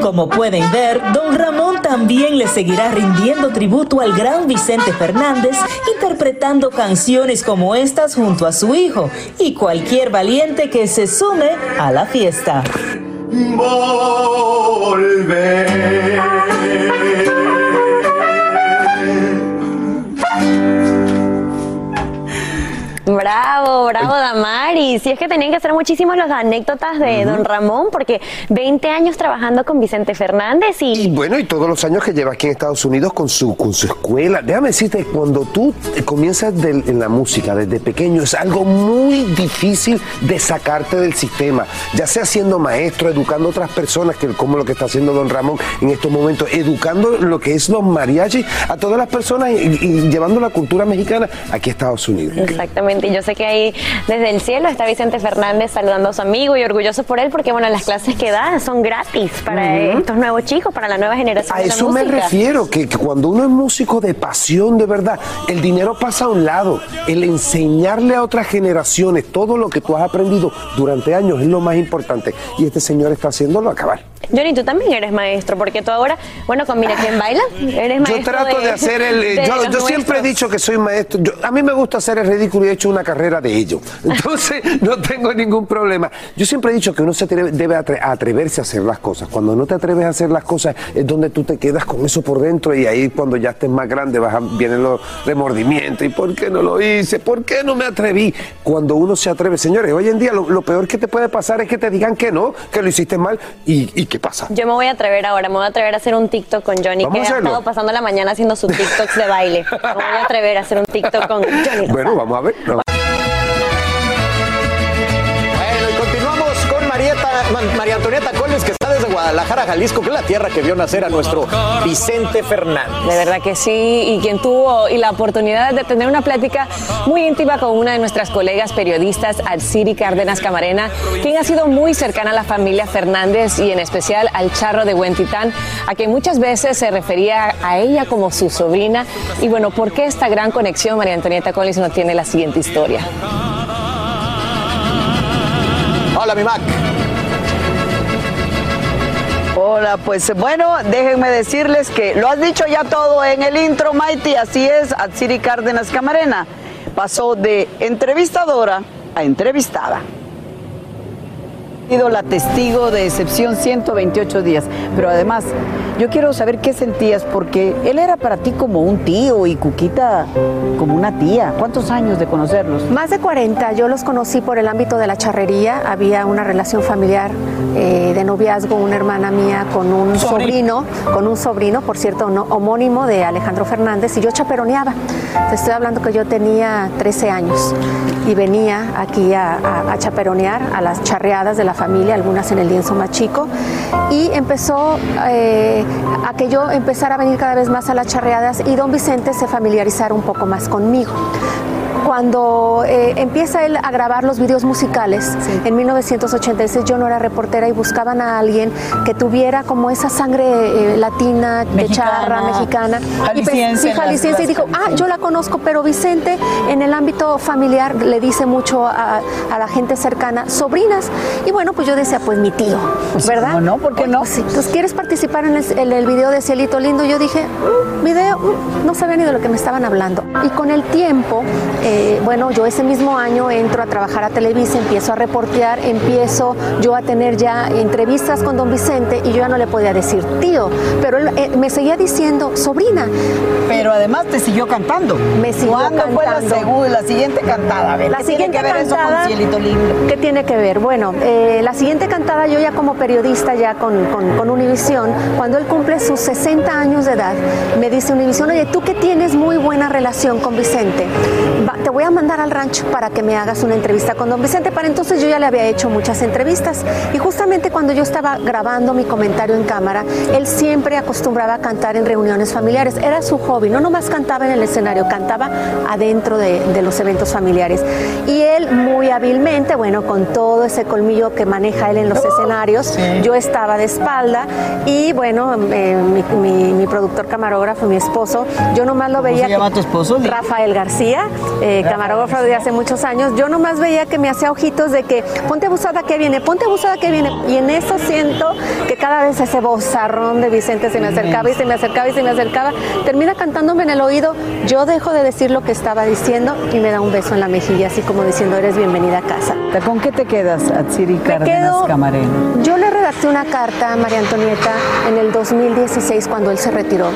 Como pueden ver, don Ramón también le seguirá rindiendo tributo al gran Vicente Fernández, interpretando canciones como estas junto a su hijo y cualquier valiente que se sume a la fiesta. Bravo, bravo Damaris. Y es que tenían que ser muchísimos las anécdotas de Don Ramón, porque 20 años trabajando con Vicente Fernández y... Y bueno, y todos los años que lleva aquí en Estados Unidos con su, con su escuela. Déjame decirte, cuando tú comienzas del- en la música desde pequeño, es algo muy difícil de sacarte del sistema. Ya sea siendo maestro, educando a otras personas, que como lo que está haciendo Don Ramón en estos momentos, educando lo que es los mariachis a todas las personas y, y llevando la cultura mexicana aquí a Estados Unidos. Exactamente, y yo sé que ahí desde el cielo está Vicente Fernández saludando a su amigo y orgulloso por él porque bueno, las clases que da son gratis para estos nuevos chicos, para la nueva generación A de eso me refiero, que, que cuando uno es músico de pasión, de verdad, el dinero pasa a un lado. El enseñarle a otras generaciones todo lo que tú has aprendido durante años es lo más importante. Y este señor está haciéndolo acabar. Johnny, tú también eres maestro, porque tú ahora, bueno, con Mira quién baila, eres maestro Yo trato de, hacer el... yo yo siempre he dicho que soy maestro. Yo- a mí me gusta hacer el ridículo y he hecho una carrera de ello. Entonces, no tengo ningún problema. Yo siempre he dicho que uno se atreve- debe atre- atreverse a hacer las cosas. Cuando no te atreves a hacer las cosas es donde tú te quedas con eso por dentro y ahí cuando ya estés más grande vas a- vienen los remordimientos. ¿Y por qué no lo hice? ¿Por qué no me atreví? Cuando uno se atreve, señores, hoy en día lo, lo peor que te puede pasar es que te digan que no, que lo hiciste mal. ¿Y, y qué pasa? Yo me voy a atrever ahora, me voy a atrever a hacer un TikTok con Johnny, Vamos que ha estado pasando la mañana haciendo sus TikToks de baile. Me voy a atrever a hacer un TikTok con Johnny. Bueno, vamos a ver. María Antonieta Collins, que está desde Guadalajara, Jalisco, que es la tierra que vio nacer a nuestro Vicente Fernández. De verdad que sí, y quien tuvo y la oportunidad de tener una plática muy íntima con una de nuestras colegas periodistas, Alciri Cárdenas Camarena, quien ha sido muy cercana a la familia Fernández y en especial al charro de Huentitán, a quien muchas veces se refería a ella como su sobrina. Y bueno, ¿por qué esta gran conexión? María Antonieta Collins nos tiene la siguiente historia. Hola, mi Mac. Hola, pues bueno, déjenme decirles que lo has dicho ya todo en el intro, Mighty, así es, Atsiri Cárdenas Camarena pasó de entrevistadora a entrevistada. Ha sido la testigo de excepción 128 días, pero además yo quiero saber qué sentías porque él era para ti como un tío y Cuquita como una tía. ¿Cuántos años de conocerlos? Más de 40, yo los conocí por el ámbito de la charrería, había una relación familiar eh, de noviazgo, una hermana mía con un sobrino, con un sobrino, por cierto, no- homónimo de Alejandro Fernández, y yo chaperoneaba. Te estoy hablando que yo tenía 13 años y venía aquí a, a- chaperonear a las charreadas de la familia, algunas en el lienzo más chico, y empezó eh, a que yo empezara a venir cada vez más a las charreadas y don Vicente se familiarizara un poco más conmigo. Cuando eh, empieza él a grabar los videos musicales, en 1986 yo no era reportera y buscaban a alguien que tuviera como esa sangre eh, latina, de Mexicana, charra, mexicana. Y pe- jalisciense, sí, las- jalisciense. Y las dijo, ah, yo la conozco, pero Vicente en el ámbito familiar le dice mucho a, a la gente cercana, sobrinas. Y bueno, pues yo decía, pues mi tío, ¿verdad? no, ¿por qué no? Sí. Entonces, ¿quieres participar en el, en el video de Cielito Lindo? Yo dije, "Mm, video, mm", no sabía ni de lo que me estaban hablando. Y con el tiempo, eh, bueno, yo ese mismo año entro a trabajar a Televisa, empiezo a reportear, empiezo yo a tener ya entrevistas con don Vicente y yo ya no le podía decir tío, pero él eh, me seguía diciendo sobrina. Pero además te siguió cantando. Me siguió ¿Cuándo fue la, cantando. siguiente cantada? A ver, La ¿qué siguiente tiene que ver eso cantada, con Cielito Lindo? ¿Qué tiene que ver? Bueno, eh, la siguiente cantada yo ya como periodista ya con, con, con Univisión, cuando él cumple sus 60 años de edad, me dice Univisión, oye, tú que tienes muy buena relación con Vicente, te voy a mandar al rancho para que me hagas una entrevista con don Vicente. Para entonces yo ya le había hecho muchas entrevistas y justamente cuando yo estaba grabando mi comentario en cámara, él siempre acostumbraba a cantar en reuniones familiares. Era su hobby, no nomás cantaba en el escenario, cantaba adentro de, de los eventos familiares. Y él muy hábilmente, bueno, con todo ese colmillo que maneja él en los escenarios, yo estaba de espalda y bueno, eh, mi, mi- mi productor camarógrafo, mi esposo, Yo nomás lo veía. se llama tu esposo? Rafael García, eh, camarógrafo de hace muchos años. Yo nomás veía que me hacía ojitos de que ponte abusada que viene, ponte abusada que viene. Y en eso siento que cada vez ese bozarrón de Vicente se me acercaba y se me acercaba y se me acercaba. Termina cantándome en el oído. Yo dejo de decir lo que estaba diciendo y me da un beso en la mejilla, así como diciendo eres bienvenida a casa. ¿Con qué te quedas, Atsiri Cárdenas quedo- Camarena? Yo le redacté una carta a María Antonieta en el 2016 cuando él se retiró.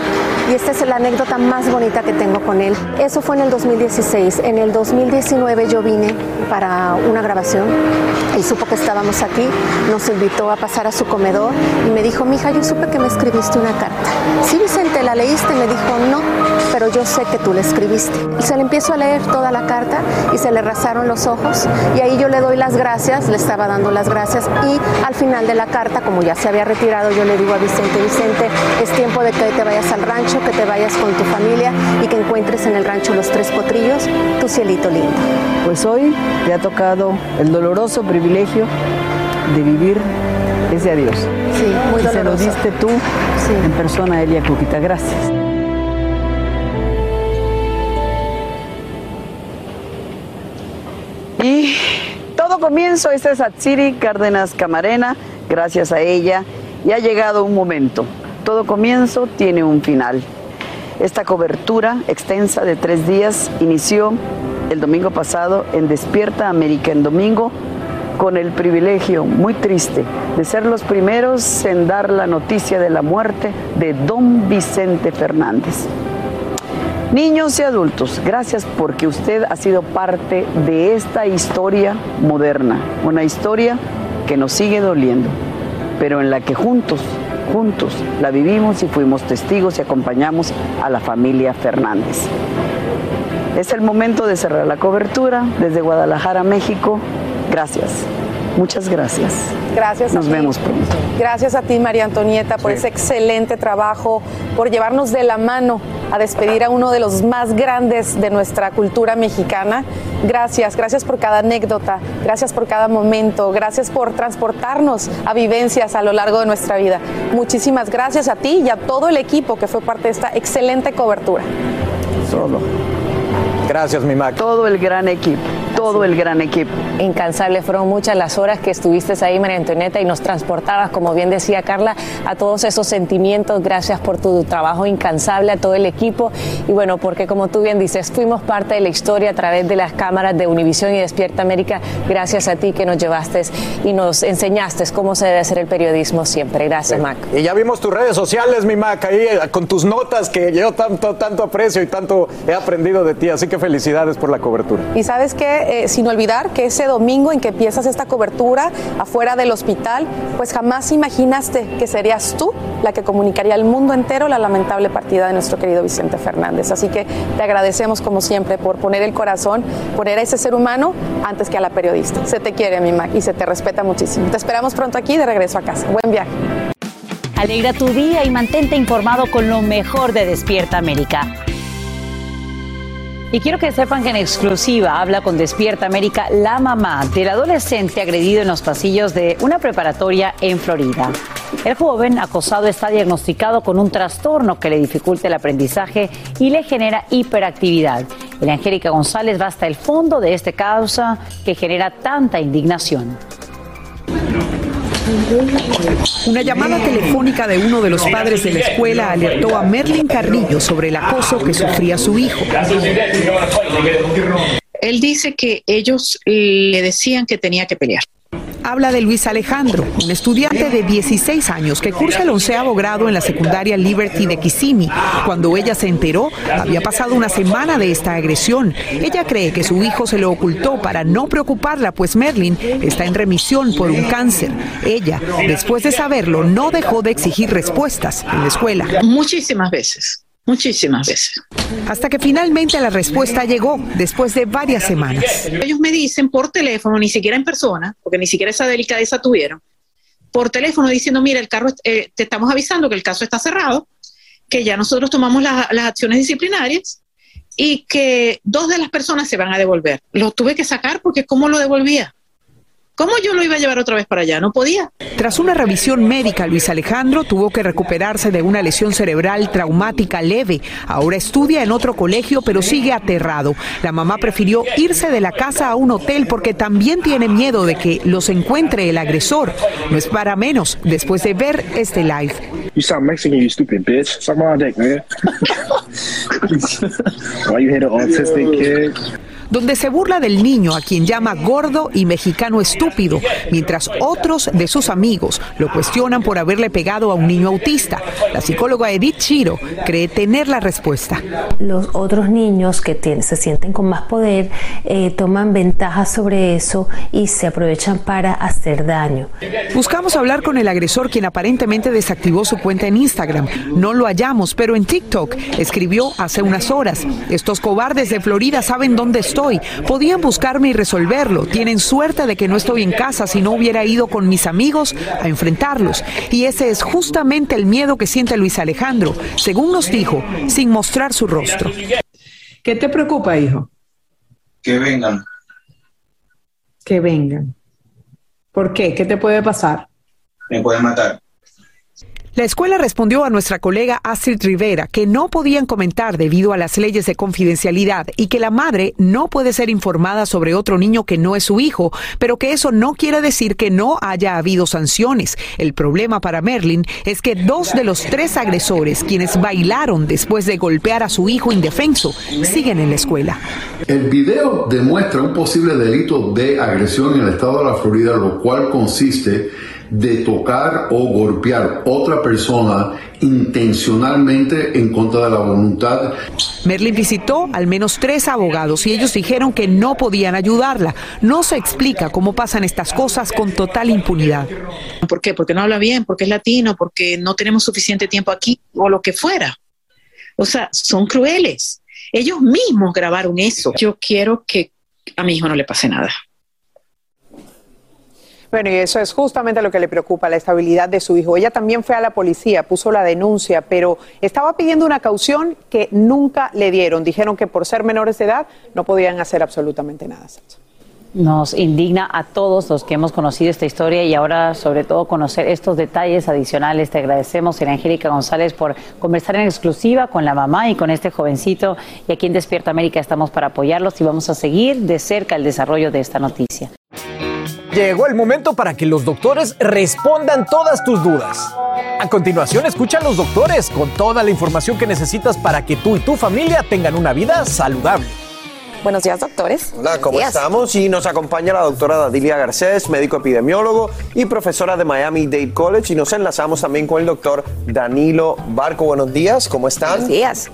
Y esta es la anécdota más bonita que tengo con él. Eso fue en el 2016. En el 2019 yo vine para una grabación. Él supo que estábamos aquí, nos invitó a pasar a su comedor y me dijo, mija, yo supe que me escribiste una carta. Sí, Vicente, ¿la leíste? Me dijo, no, pero yo sé que tú la escribiste. Y se le empiezo a leer toda la carta y se le rasaron los ojos y ahí yo le doy las gracias, le estaba dando las gracias y al final de la carta, como ya se había retirado, yo le digo a Vicente, Vicente, es tiempo de que te vayas al rancho, que te vayas con tu familia y que encuentres en el rancho los tres potrillos, tu cielito lindo. Pues hoy te ha tocado el doloroso privilegio de vivir ese adiós. Sí, muy Y se lo diste tú en persona a Elia Cuquita. Gracias. Y todo comienzo, esta es Atsiri Cárdenas Camarena, gracias a ella, y ha llegado un momento. Todo comienzo tiene un final. Esta cobertura extensa de tres días inició el domingo pasado en Despierta América en domingo con el privilegio muy triste de ser los primeros en dar la noticia de la muerte de don Vicente Fernández. Niños y adultos, gracias porque usted ha sido parte de esta historia moderna, una historia que nos sigue doliendo, pero en la que juntos, juntos la vivimos y fuimos testigos y acompañamos a la familia Fernández. Es el momento de cerrar la cobertura desde Guadalajara, México. Gracias. Muchas gracias. Gracias. a Nos ti. vemos pronto. Gracias a ti, María Antonieta, por ese excelente trabajo, por llevarnos de la mano a despedir a uno de los más grandes de nuestra cultura mexicana. Gracias, gracias por cada anécdota, gracias por cada momento, gracias por transportarnos a vivencias a lo largo de nuestra vida. Muchísimas gracias a ti y a todo el equipo que fue parte de esta excelente cobertura. Solo. Gracias, mi Mac. Todo el gran equipo, todo el gran equipo. Incansable, fueron muchas las horas que estuviste ahí, María Antonieta, y nos transportabas, como bien decía Carla, a todos esos sentimientos. Gracias por tu trabajo incansable, a todo el equipo. Y bueno, porque como tú bien dices, fuimos parte de la historia a través de las cámaras de Univisión y Despierta América. Gracias a ti que nos llevaste y nos enseñaste cómo se debe hacer el periodismo siempre. Gracias, Mac. Y ya vimos tus redes sociales, mi Mac, ahí eh, con tus notas que yo tanto, tanto aprecio y tanto he aprendido de ti. Así que felicidades por la cobertura. Y sabes que, sin olvidar que ese domingo en que empiezas esta cobertura afuera del hospital, pues jamás imaginaste que serías tú la que comunicaría al mundo entero la lamentable partida de nuestro querido Vicente Fernández. Así que te agradecemos como siempre por poner el corazón, poner a ese ser humano antes que a la periodista. Se te quiere, mi Mac, y se te respeta muchísimo. Te esperamos pronto aquí de regreso a casa. Buen viaje. Alegra tu día y mantente informado con lo mejor de Despierta América. Y quiero que sepan que en exclusiva habla con Despierta América la mamá del adolescente agredido en los pasillos de una preparatoria en Florida. El joven acosado está diagnosticado con un trastorno que le dificulta el aprendizaje y le genera hiperactividad. El Angélica González va hasta el fondo de este causa que genera tanta indignación. Una llamada telefónica de uno de los padres de la escuela alertó a Merlin Carrillo sobre el acoso que sufría su hijo. Él dice que ellos le decían que tenía que pelear. Habla de Luis Alejandro, un estudiante de 16 años que cursa el onceavo grado en la secundaria Liberty de Kissimmee. Cuando ella se enteró, había pasado una semana de esta agresión. Ella cree que su hijo se lo ocultó para no preocuparla, pues Merlin está en remisión por un cáncer. Ella, después de saberlo, no dejó de exigir respuestas en la escuela. Muchísimas veces, muchísimas veces. Hasta que finalmente la respuesta llegó después de varias semanas. Ellos me dicen por teléfono, ni siquiera en persona, porque ni siquiera esa delicadeza tuvieron, por teléfono diciendo, mira, el carro, eh, te estamos avisando que el caso está cerrado, que ya nosotros tomamos la- las acciones disciplinarias y que dos de las personas se van a devolver. Lo tuve que sacar porque ¿cómo lo devolvía? ¿Cómo yo lo iba a llevar otra vez para allá? No podía. Tras una revisión médica, Luis Alejandro tuvo que recuperarse de una lesión cerebral traumática leve. Ahora estudia en otro colegio, pero sigue aterrado. La mamá prefirió irse de la casa a un hotel porque también tiene miedo de que los encuentre el agresor. No es para menos después de ver este live. You sound Mexican, you stupid bitch. Suck my dick, man. Why you hit an autistic kid? Donde se burla del niño a quien llama gordo y mexicano estúpido, mientras otros de sus amigos lo cuestionan por haberle pegado a un niño autista. La psicóloga Edith Chiro cree tener la respuesta. Los otros niños que se sienten con más poder eh, toman ventaja sobre eso y se aprovechan para hacer daño. Buscamos hablar con el agresor quien aparentemente desactivó su cuenta en Instagram. No lo hallamos, pero en TikTok escribió hace unas horas, estos cobardes de Florida saben dónde estoy Podían buscarme y resolverlo. Tienen suerte de que no estoy en casa si no hubiera ido con mis amigos a enfrentarlos. Y ese es justamente el miedo que siente Luis Alejandro, según nos dijo, sin mostrar su rostro. ¿Qué te preocupa, hijo? Que vengan. Que vengan. ¿Por qué? ¿Qué te puede pasar? Me pueden matar. La escuela respondió a nuestra colega Astrid Rivera que no podían comentar debido a las leyes de confidencialidad y que la madre no puede ser informada sobre otro niño que no es su hijo, pero que eso no quiere decir que no haya habido sanciones. El problema para Merlin es que dos de los tres agresores, quienes bailaron después de golpear a su hijo indefenso, siguen en la escuela. El video demuestra un posible delito de agresión en el estado de la Florida, lo cual consiste de tocar o golpear otra persona intencionalmente en contra de la voluntad. Merlin visitó al menos tres abogados y ellos dijeron que no podían ayudarla. No se explica cómo pasan estas cosas con total impunidad. ¿Por qué? Porque no habla bien, porque es latino, porque no tenemos suficiente tiempo aquí o lo que fuera. O sea, son crueles. Ellos mismos grabaron eso. Yo quiero que a mi hijo no le pase nada. Bueno, y eso es justamente lo que le preocupa, la estabilidad de su hijo. Ella también fue a la policía, puso la denuncia, pero estaba pidiendo una caución que nunca le dieron. Dijeron que por ser menores de edad no podían hacer absolutamente nada. Nos indigna a todos los que hemos conocido esta historia y ahora sobre todo conocer estos detalles adicionales. Te agradecemos, Angélica González, por conversar en exclusiva con la mamá y con este jovencito. Y aquí en Despierta América estamos para apoyarlos y vamos a seguir de cerca el desarrollo de esta noticia. Llegó el momento para que los doctores respondan todas tus dudas. A continuación, escucha a los doctores con toda la información que necesitas para que tú y tu familia tengan una vida saludable. Buenos días, doctores. Hola, ¿cómo estamos? Y nos acompaña la doctora Dadilia Garcés, médico epidemiólogo y profesora de Miami Dade College. Y nos enlazamos también con el doctor Danilo Barco. Buenos días, ¿cómo están? Buenos días.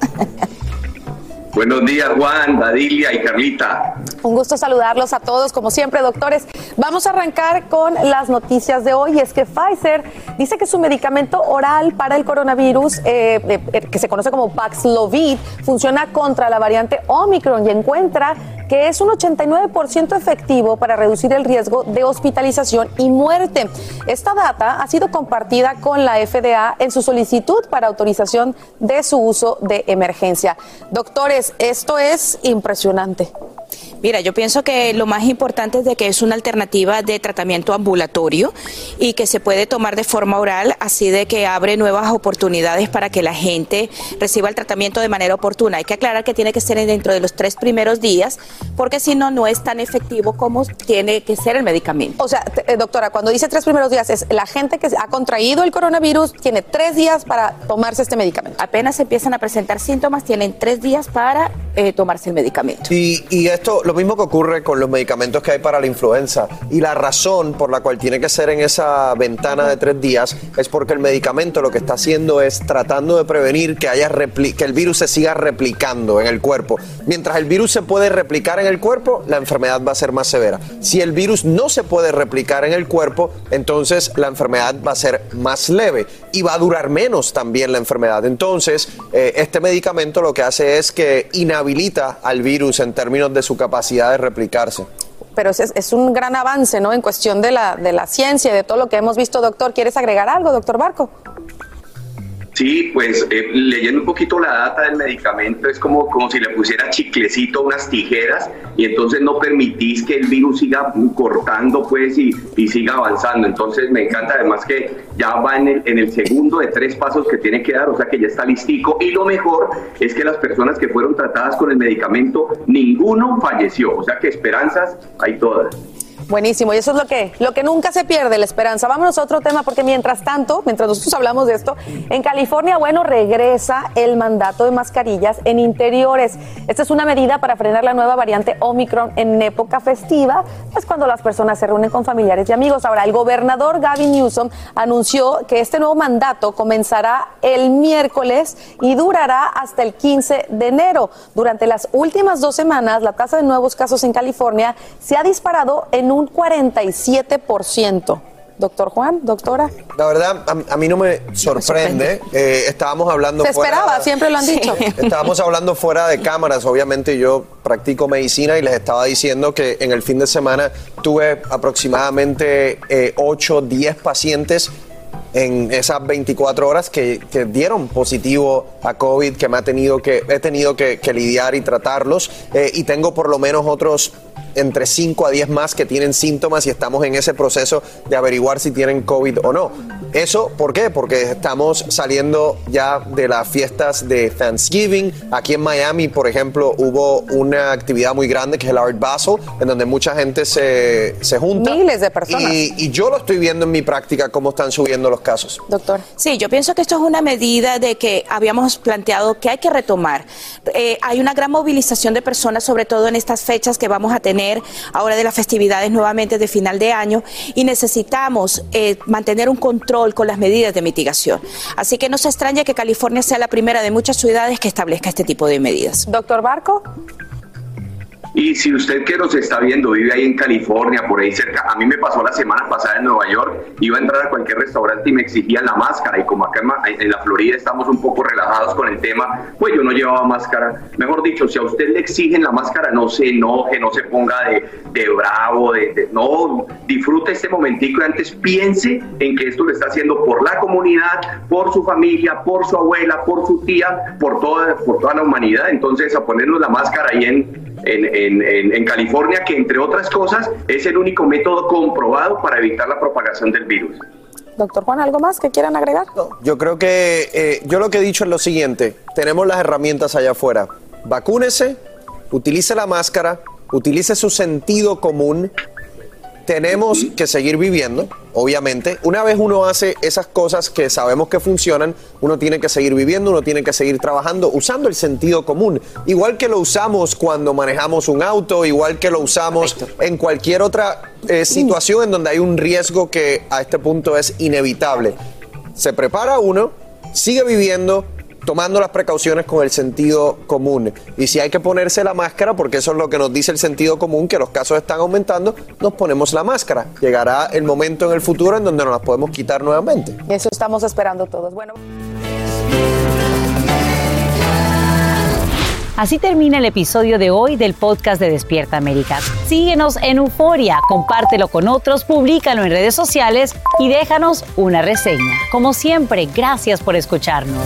Buenos días, Juan, Badilia y Carlita. Un gusto saludarlos a todos, como siempre, doctores. Vamos a arrancar con las noticias de hoy. Es que Pfizer dice que su medicamento oral para el coronavirus, eh, eh, que se conoce como Paxlovid, funciona contra la variante Omicron y encuentra que es un 89% efectivo para reducir el riesgo de hospitalización y muerte. Esta data ha sido compartida con la FDA en su solicitud para autorización de su uso de emergencia. Doctores, esto es impresionante. Mira, yo pienso que lo más importante es de que es una alternativa de tratamiento ambulatorio y que se puede tomar de forma oral, así de que abre nuevas oportunidades para que la gente reciba el tratamiento de manera oportuna. Hay que aclarar que tiene que ser dentro de los tres primeros días, porque si no, no es tan efectivo como tiene que ser el medicamento. O sea, eh, doctora, cuando dice tres primeros días, es la gente que ha contraído el coronavirus tiene tres días para tomarse este medicamento. Apenas empiezan a presentar síntomas, tienen tres días para eh, tomarse el medicamento. Y, y esto, lo mismo que ocurre con los medicamentos que hay para la influenza. Y la razón por la cual tiene que ser en esa ventana de tres días es porque el medicamento lo que está haciendo es tratando de prevenir que, haya que el virus se siga replicando en el cuerpo. Mientras el virus se puede replicar en el cuerpo, la enfermedad va a ser más severa. Si el virus no se puede replicar en el cuerpo, entonces la enfermedad va a ser más leve y va a durar menos también la enfermedad. Entonces, eh, este medicamento lo que hace es que inhabilita al virus en términos de su capacidad de replicarse. Pero es, es un gran avance, ¿no? En cuestión de la, de la ciencia y de todo lo que hemos visto, doctor. ¿Quieres agregar algo, doctor Barco? Sí, pues eh, leyendo un poquito la data del medicamento es como, como si le pusiera chiclecito unas tijeras y entonces no permitís que el virus siga cortando pues y, y siga avanzando. Entonces me encanta además que ya va en el, en el segundo de tres pasos que tiene que dar, o sea que ya está listico y lo mejor es que las personas que fueron tratadas con el medicamento, ninguno falleció, o sea que esperanzas hay todas. Buenísimo, y eso es lo que, lo que nunca se pierde, la esperanza. Vámonos a otro tema, porque mientras tanto, mientras nosotros hablamos de esto, en California, bueno, regresa el mandato de mascarillas en interiores. Esta es una medida para frenar la nueva variante Omicron en época festiva, es cuando las personas se reúnen con familiares y amigos. Ahora, el gobernador Gavin Newsom anunció que este nuevo mandato comenzará el miércoles y durará hasta el 15 de enero. Durante las últimas dos semanas, la tasa de nuevos casos en California se ha disparado en un 47%. Doctor Juan, doctora. La verdad, a, a mí no me sorprende. Eh, estábamos hablando Se fuera- esperaba, siempre lo han dicho. Estábamos hablando fuera de cámaras. Obviamente yo practico medicina y les estaba diciendo que en el fin de semana tuve aproximadamente 8, 10 pacientes en esas 24 horas que, que dieron positivo a COVID, que me ha tenido que, he tenido que, que lidiar y tratarlos. Eh, y tengo por lo menos otros entre 5 a 10 más que tienen síntomas y estamos en ese proceso de averiguar si tienen COVID o no. ¿Eso por qué? Porque estamos saliendo ya de las fiestas de Thanksgiving. Aquí en Miami, por ejemplo, hubo una actividad muy grande que es el Art Basel, en donde mucha gente se, se junta. Miles de personas. Y, y yo lo estoy viendo en mi práctica cómo están subiendo los casos. Doctor. Sí, yo pienso que esto es una medida de que habíamos planteado que hay que retomar. Eh, hay una gran movilización de personas, sobre todo en estas fechas que vamos a tener ahora de las festividades nuevamente de final de año, y necesitamos eh, mantener un control con las medidas de mitigación. Así que no se extraña que California sea la primera de muchas ciudades que establezca este tipo de medidas. Doctor Barco. Y si usted que nos está viendo vive ahí en California, por ahí cerca, a mí me pasó la semana pasada en Nueva York, iba a entrar a cualquier restaurante y me exigían la máscara y como acá en la Florida estamos un poco relajados con el tema, pues yo no llevaba máscara. Mejor dicho, si a usted le exigen la máscara, no se enoje, no se ponga de, de bravo, de, no, disfrute este momentico antes piense en que esto lo está haciendo por la comunidad, por su familia, por su abuela, por su tía, por toda, por toda la humanidad. Entonces, a ponernos la máscara ahí en, en- en- en California, que entre otras cosas es el único método comprobado para evitar la propagación del virus. Doctor Juan, ¿algo más que quieran agregar? Yo creo que eh, yo lo que he dicho es lo siguiente, tenemos las herramientas allá afuera, vacúnese, utilice la máscara, utilice su sentido común, tenemos que seguir viviendo, obviamente. Una vez uno hace esas cosas que sabemos que funcionan, uno tiene que seguir viviendo, uno tiene que seguir trabajando usando el sentido común. Igual que lo usamos cuando manejamos un auto, igual que lo usamos en cualquier otra eh, situación en donde hay un riesgo que a este punto es inevitable. Se prepara uno, sigue viviendo, tomando las precauciones con el sentido común. Y si hay que ponerse la máscara, porque eso es lo que nos dice el sentido común, que los casos están aumentando, nos ponemos la máscara. Llegará el momento en el futuro en donde nos las podemos quitar nuevamente. Eso estamos esperando todos. Bueno. Así termina el episodio de hoy del podcast de Despierta América. Síguenos en Euforia, compártelo con otros, públicalo en redes sociales y déjanos una reseña. Como siempre, gracias por escucharnos.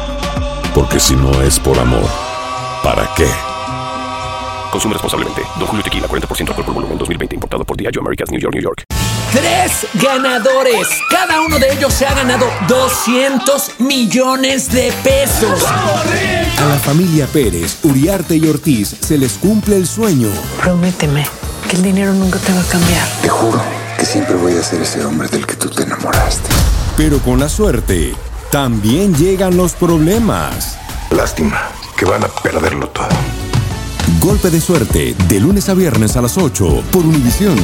Porque si no es por amor, ¿para qué? Consume responsablemente. Don Julio Tequila, 40% alcohol por volumen, 2020. Importado por Diageo Americas, New York, New York. Tres ganadores. Cada uno de ellos se ha ganado 200 millones de pesos. A la familia Pérez, Uriarte y Ortiz se les cumple el sueño. Prométeme que el dinero nunca te va a cambiar. Te juro que siempre voy a ser ese hombre del que tú te enamoraste. Pero con la suerte, también llegan los problemas. Lástima que van a perderlo todo. Golpe de suerte, de lunes a viernes a las 8 por Univisión.